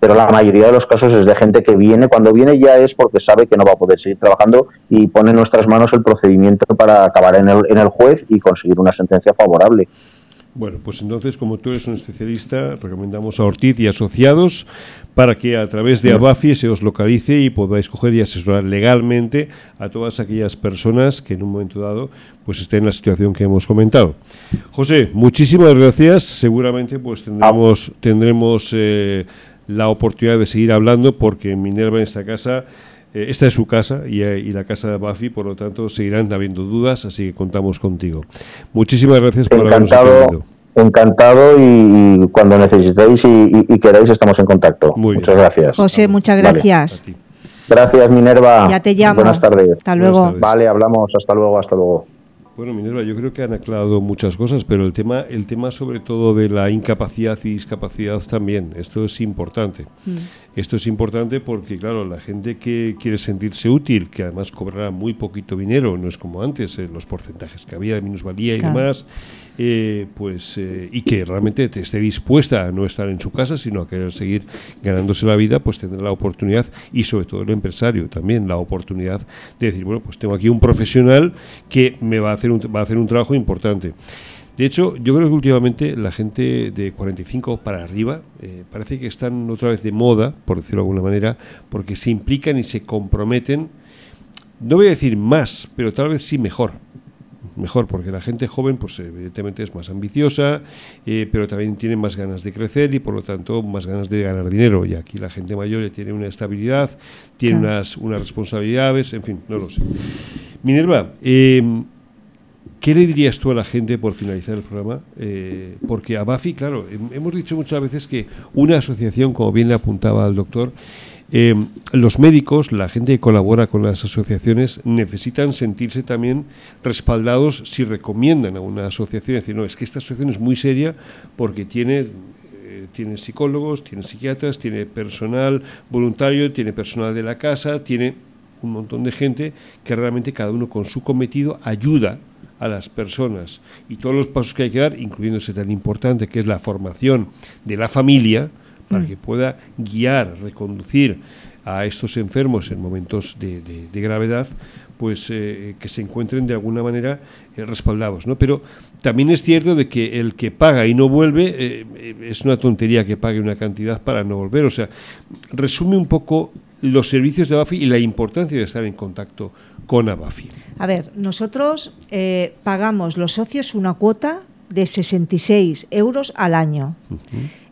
[SPEAKER 5] pero la mayoría de los casos es de gente que viene, cuando viene ya es porque sabe que no va a poder seguir trabajando y pone en nuestras manos el procedimiento para acabar en el, en el juez y conseguir una sentencia favorable.
[SPEAKER 1] Bueno, pues entonces, como tú eres un especialista, recomendamos a Ortiz y asociados para que a través de Abafi se os localice y podáis coger y asesorar legalmente a todas aquellas personas que en un momento dado pues estén en la situación que hemos comentado. José, muchísimas gracias. Seguramente pues tendremos, tendremos eh, la oportunidad de seguir hablando porque Minerva en esta casa, eh, esta es su casa eh, y, la casa de Buffy, por lo tanto seguirán habiendo dudas, así que contamos contigo. Muchísimas gracias por habernos
[SPEAKER 5] atendido. Encantado y, cuando necesitéis y, queráis estamos en contacto. muchas gracias.
[SPEAKER 2] José, muchas gracias.
[SPEAKER 5] Gracias Minerva.
[SPEAKER 2] Ya te llamo.
[SPEAKER 5] Buenas tardes.
[SPEAKER 2] Hasta luego.
[SPEAKER 5] Vale, hablamos. Hasta luego, hasta luego.
[SPEAKER 1] Bueno, Minerva, yo creo que han aclarado muchas cosas, pero el tema, el tema sobre todo de la incapacidad y discapacidad también, esto es importante. Mm. Esto es importante porque, claro, la gente que quiere sentirse útil, que además cobrará muy poquito dinero, no es como antes, eh, los porcentajes que había de minusvalía y demás, eh, pues eh, y que realmente esté dispuesta a no estar en su casa, sino a querer seguir ganándose la vida, pues tendrá la oportunidad y sobre todo el empresario también la oportunidad de decir, bueno, pues tengo aquí un profesional que me va a hacer un, va a hacer un trabajo importante. De hecho, yo creo que últimamente la gente de 45 para arriba eh, parece que están otra vez de moda, por decirlo de alguna manera, porque se implican y se comprometen, no voy a decir más, pero tal vez sí mejor mejor, porque la gente joven, pues evidentemente es más ambiciosa, eh, pero también tiene más ganas de crecer y por lo tanto más ganas de ganar dinero. Y aquí la gente mayor ya tiene una estabilidad, tiene unas, unas responsabilidades, en fin, no lo sé. Minerva, em, ¿Qué le dirías tú a la gente por finalizar el programa? Eh, porque a Bafi, claro, hemos dicho muchas veces que una asociación, como bien le apuntaba al doctor, eh, los médicos, la gente que colabora con las asociaciones, necesitan sentirse también respaldados si recomiendan a una asociación. Es decir, no, es que esta asociación es muy seria porque tiene eh, tiene psicólogos, tiene psiquiatras, tiene personal voluntario, tiene personal de la casa, tiene un montón de gente que realmente cada uno con su cometido ayuda a las personas y todos los pasos que hay que dar, incluyéndose tan importante que es la formación de la familia, para mm. que pueda guiar, reconducir a estos enfermos en momentos de, gravedad, pues eh, que se encuentren de alguna manera eh, respaldados, ¿no? Pero también es cierto de que el que paga y no vuelve eh, es una tontería que pague una cantidad para no volver. O sea, resume un poco los servicios de ABAFI y la importancia de estar en contacto con ABAFI.
[SPEAKER 2] A ver, nosotros pagamos los socios una cuota de 66 euros al año.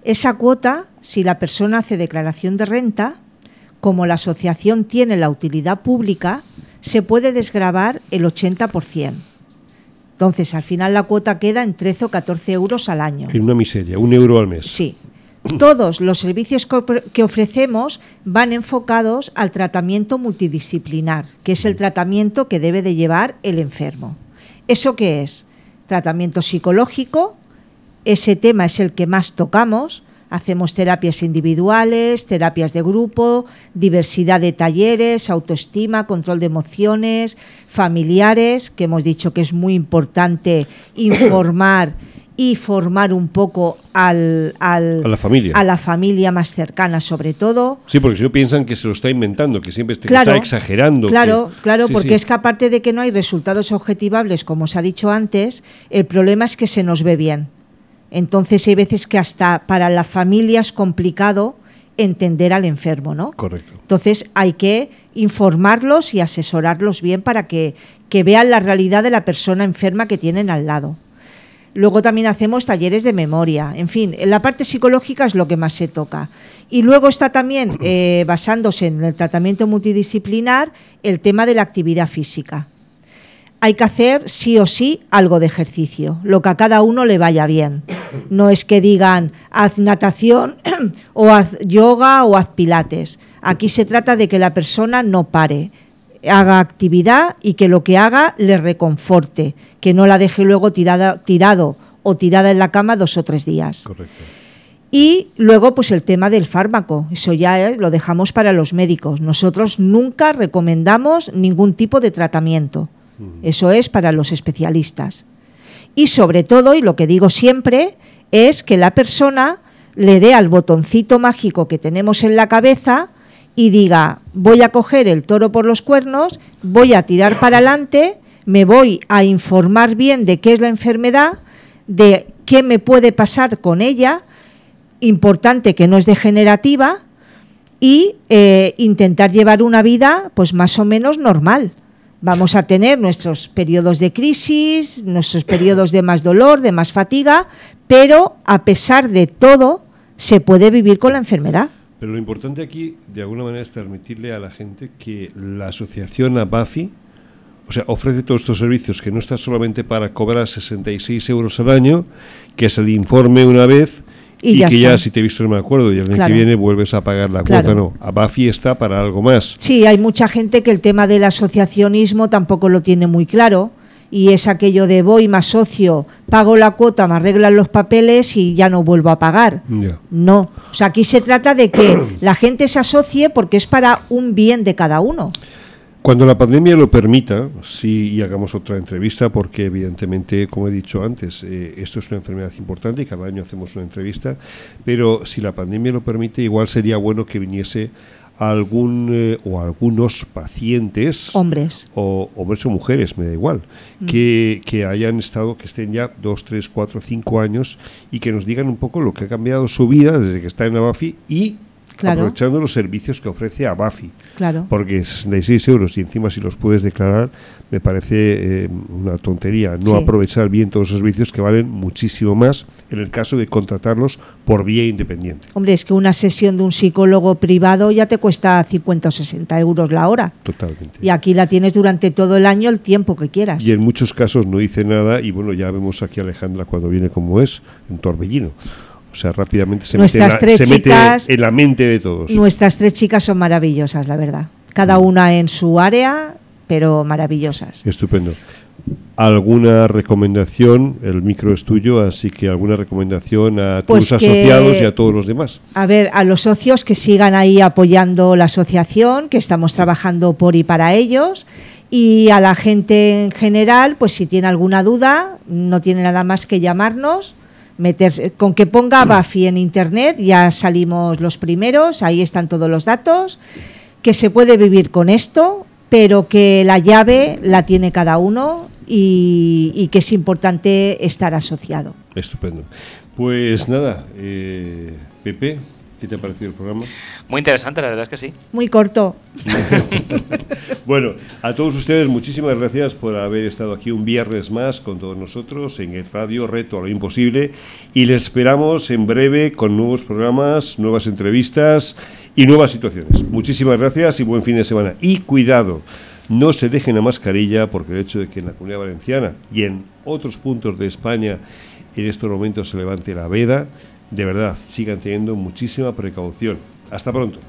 [SPEAKER 2] Esa cuota, si la persona hace declaración de renta, como la asociación tiene la utilidad pública, se puede desgravar el 80%. Entonces, al final la cuota queda en 13 o 14 euros al año.
[SPEAKER 1] En una miseria, un euro al mes.
[SPEAKER 2] Sí. Todos los servicios que ofrecemos van enfocados al tratamiento multidisciplinar, que es el tratamiento que debe de llevar el enfermo. ¿Eso qué es? Tratamiento psicológico, ese tema es el que más tocamos, Hacemos terapias individuales, terapias de grupo, diversidad de talleres, autoestima, control de emociones, familiares, que hemos dicho que es muy importante informar y formar un poco al, a
[SPEAKER 1] la familia
[SPEAKER 2] a la familia más cercana sobre todo
[SPEAKER 1] sí porque si no piensan que se lo está inventando que siempre está exagerando
[SPEAKER 2] claro claro porque es que aparte de que no hay resultados objetivables como se ha dicho antes el problema es que se nos ve bien entonces hay veces que hasta para la familia es complicado entender al enfermo, ¿no?
[SPEAKER 1] Correcto.
[SPEAKER 2] Entonces hay que informarlos y asesorarlos bien para que, vean la realidad de la persona enferma que tienen al lado. Luego también hacemos talleres de memoria. En fin, la parte psicológica es lo que más se toca. Y luego está también, eh, basándose en el tratamiento multidisciplinar, el tema de la actividad física hay que hacer sí o sí algo de ejercicio, lo que a cada uno le vaya bien. No es que digan haz natación o haz yoga o haz pilates. Aquí se trata de que la persona no pare, haga actividad y que lo que haga le reconforte, que no la deje luego tirada, tirado o tirada en la cama dos o tres días.
[SPEAKER 1] Correcto.
[SPEAKER 2] Y luego, pues el tema del fármaco, eso ya eh, lo dejamos para los médicos. Nosotros nunca recomendamos ningún tipo de tratamiento. Eso es para los especialistas. Y sobre todo, y lo que digo siempre, es que la persona le dé al botoncito mágico que tenemos en la cabeza y diga, voy a coger el toro por los cuernos, voy a tirar para adelante, me voy a informar bien de qué es la enfermedad, de qué me puede pasar con ella, importante que no es degenerativa, y eh, intentar llevar una vida pues más o menos normal. Vamos a tener nuestros periodos de crisis, nuestros periodos de más dolor, de más fatiga, pero a pesar de todo se puede vivir con la enfermedad.
[SPEAKER 1] Pero lo importante aquí, de alguna manera, es transmitirle a la gente que la asociación ABAFI, o sea, ofrece todos estos servicios que no está solamente para cobrar 66 euros al año, que es el informe una vez, y, que ya si te he visto no me acuerdo y el año que viene vuelves a pagar la cuota, no. Abafi está para algo más.
[SPEAKER 2] Sí, hay mucha gente que el tema del asociacionismo tampoco lo tiene muy claro y es aquello de voy más socio, pago la cuota, me arreglan los papeles y ya no vuelvo a pagar. No, o sea, aquí se trata de que la gente se asocie porque es para un bien de cada uno.
[SPEAKER 1] Cuando la pandemia lo permita, sí, y hagamos otra entrevista, porque evidentemente, como he dicho antes, eh, esto es una enfermedad importante y cada año hacemos una entrevista, pero si la pandemia lo permite, igual sería bueno que viniese algún eh, o algunos pacientes
[SPEAKER 2] hombres
[SPEAKER 1] o hombres o mujeres me da igual mm. que, que, hayan estado que estén ya dos tres cuatro cinco años y que nos digan un poco lo que ha cambiado su vida desde que está en Abafi y aprovechando los servicios que ofrece Abafi.
[SPEAKER 2] Claro.
[SPEAKER 1] Porque 66 euros y encima si los puedes declarar, me parece eh, una tontería. No aprovechar bien todos los servicios que valen muchísimo más en el caso de contratarlos por vía independiente.
[SPEAKER 2] Hombre, es que una sesión de un psicólogo privado ya te cuesta 50 o 60 euros la hora.
[SPEAKER 1] Totalmente.
[SPEAKER 2] Y aquí la tienes durante todo el año el tiempo que quieras.
[SPEAKER 1] Y en muchos casos no dice nada y bueno, ya vemos aquí a Alejandra cuando viene como es, en Torbellino. O sea, rápidamente se, mete, en la, mente de todos.
[SPEAKER 2] Nuestras tres chicas son maravillosas, la verdad. Cada mm. una en su área, pero maravillosas.
[SPEAKER 1] Estupendo. ¿Alguna recomendación? El micro es tuyo, así que alguna recomendación a tus pues asociados y a todos los demás.
[SPEAKER 2] A ver, a los socios que sigan ahí apoyando la asociación, que estamos trabajando por y para ellos Y a la gente en general, pues si tiene alguna duda, no tiene nada más que llamarnos, meterse, con que ponga Bafi en internet, ya salimos los primeros, ahí están todos los datos, que se puede vivir con esto, pero que la llave la tiene cada uno y, que es importante estar asociado.
[SPEAKER 1] Estupendo. Pues nada, eh, Pepe, ¿Qué te ha parecido el programa?
[SPEAKER 4] Muy interesante, la verdad es que sí.
[SPEAKER 2] Muy corto.
[SPEAKER 1] bueno, a todos ustedes muchísimas gracias por haber estado aquí un viernes más con todos nosotros en el Radio Reto a lo Imposible y les esperamos en breve con nuevos programas, nuevas entrevistas y nuevas situaciones. Muchísimas gracias y buen fin de semana. Y cuidado, no se dejen la mascarilla porque el hecho de que en la Comunidad Valenciana y en otros puntos de España en estos momentos se levante la veda, de verdad, sigan teniendo muchísima precaución. Hasta pronto.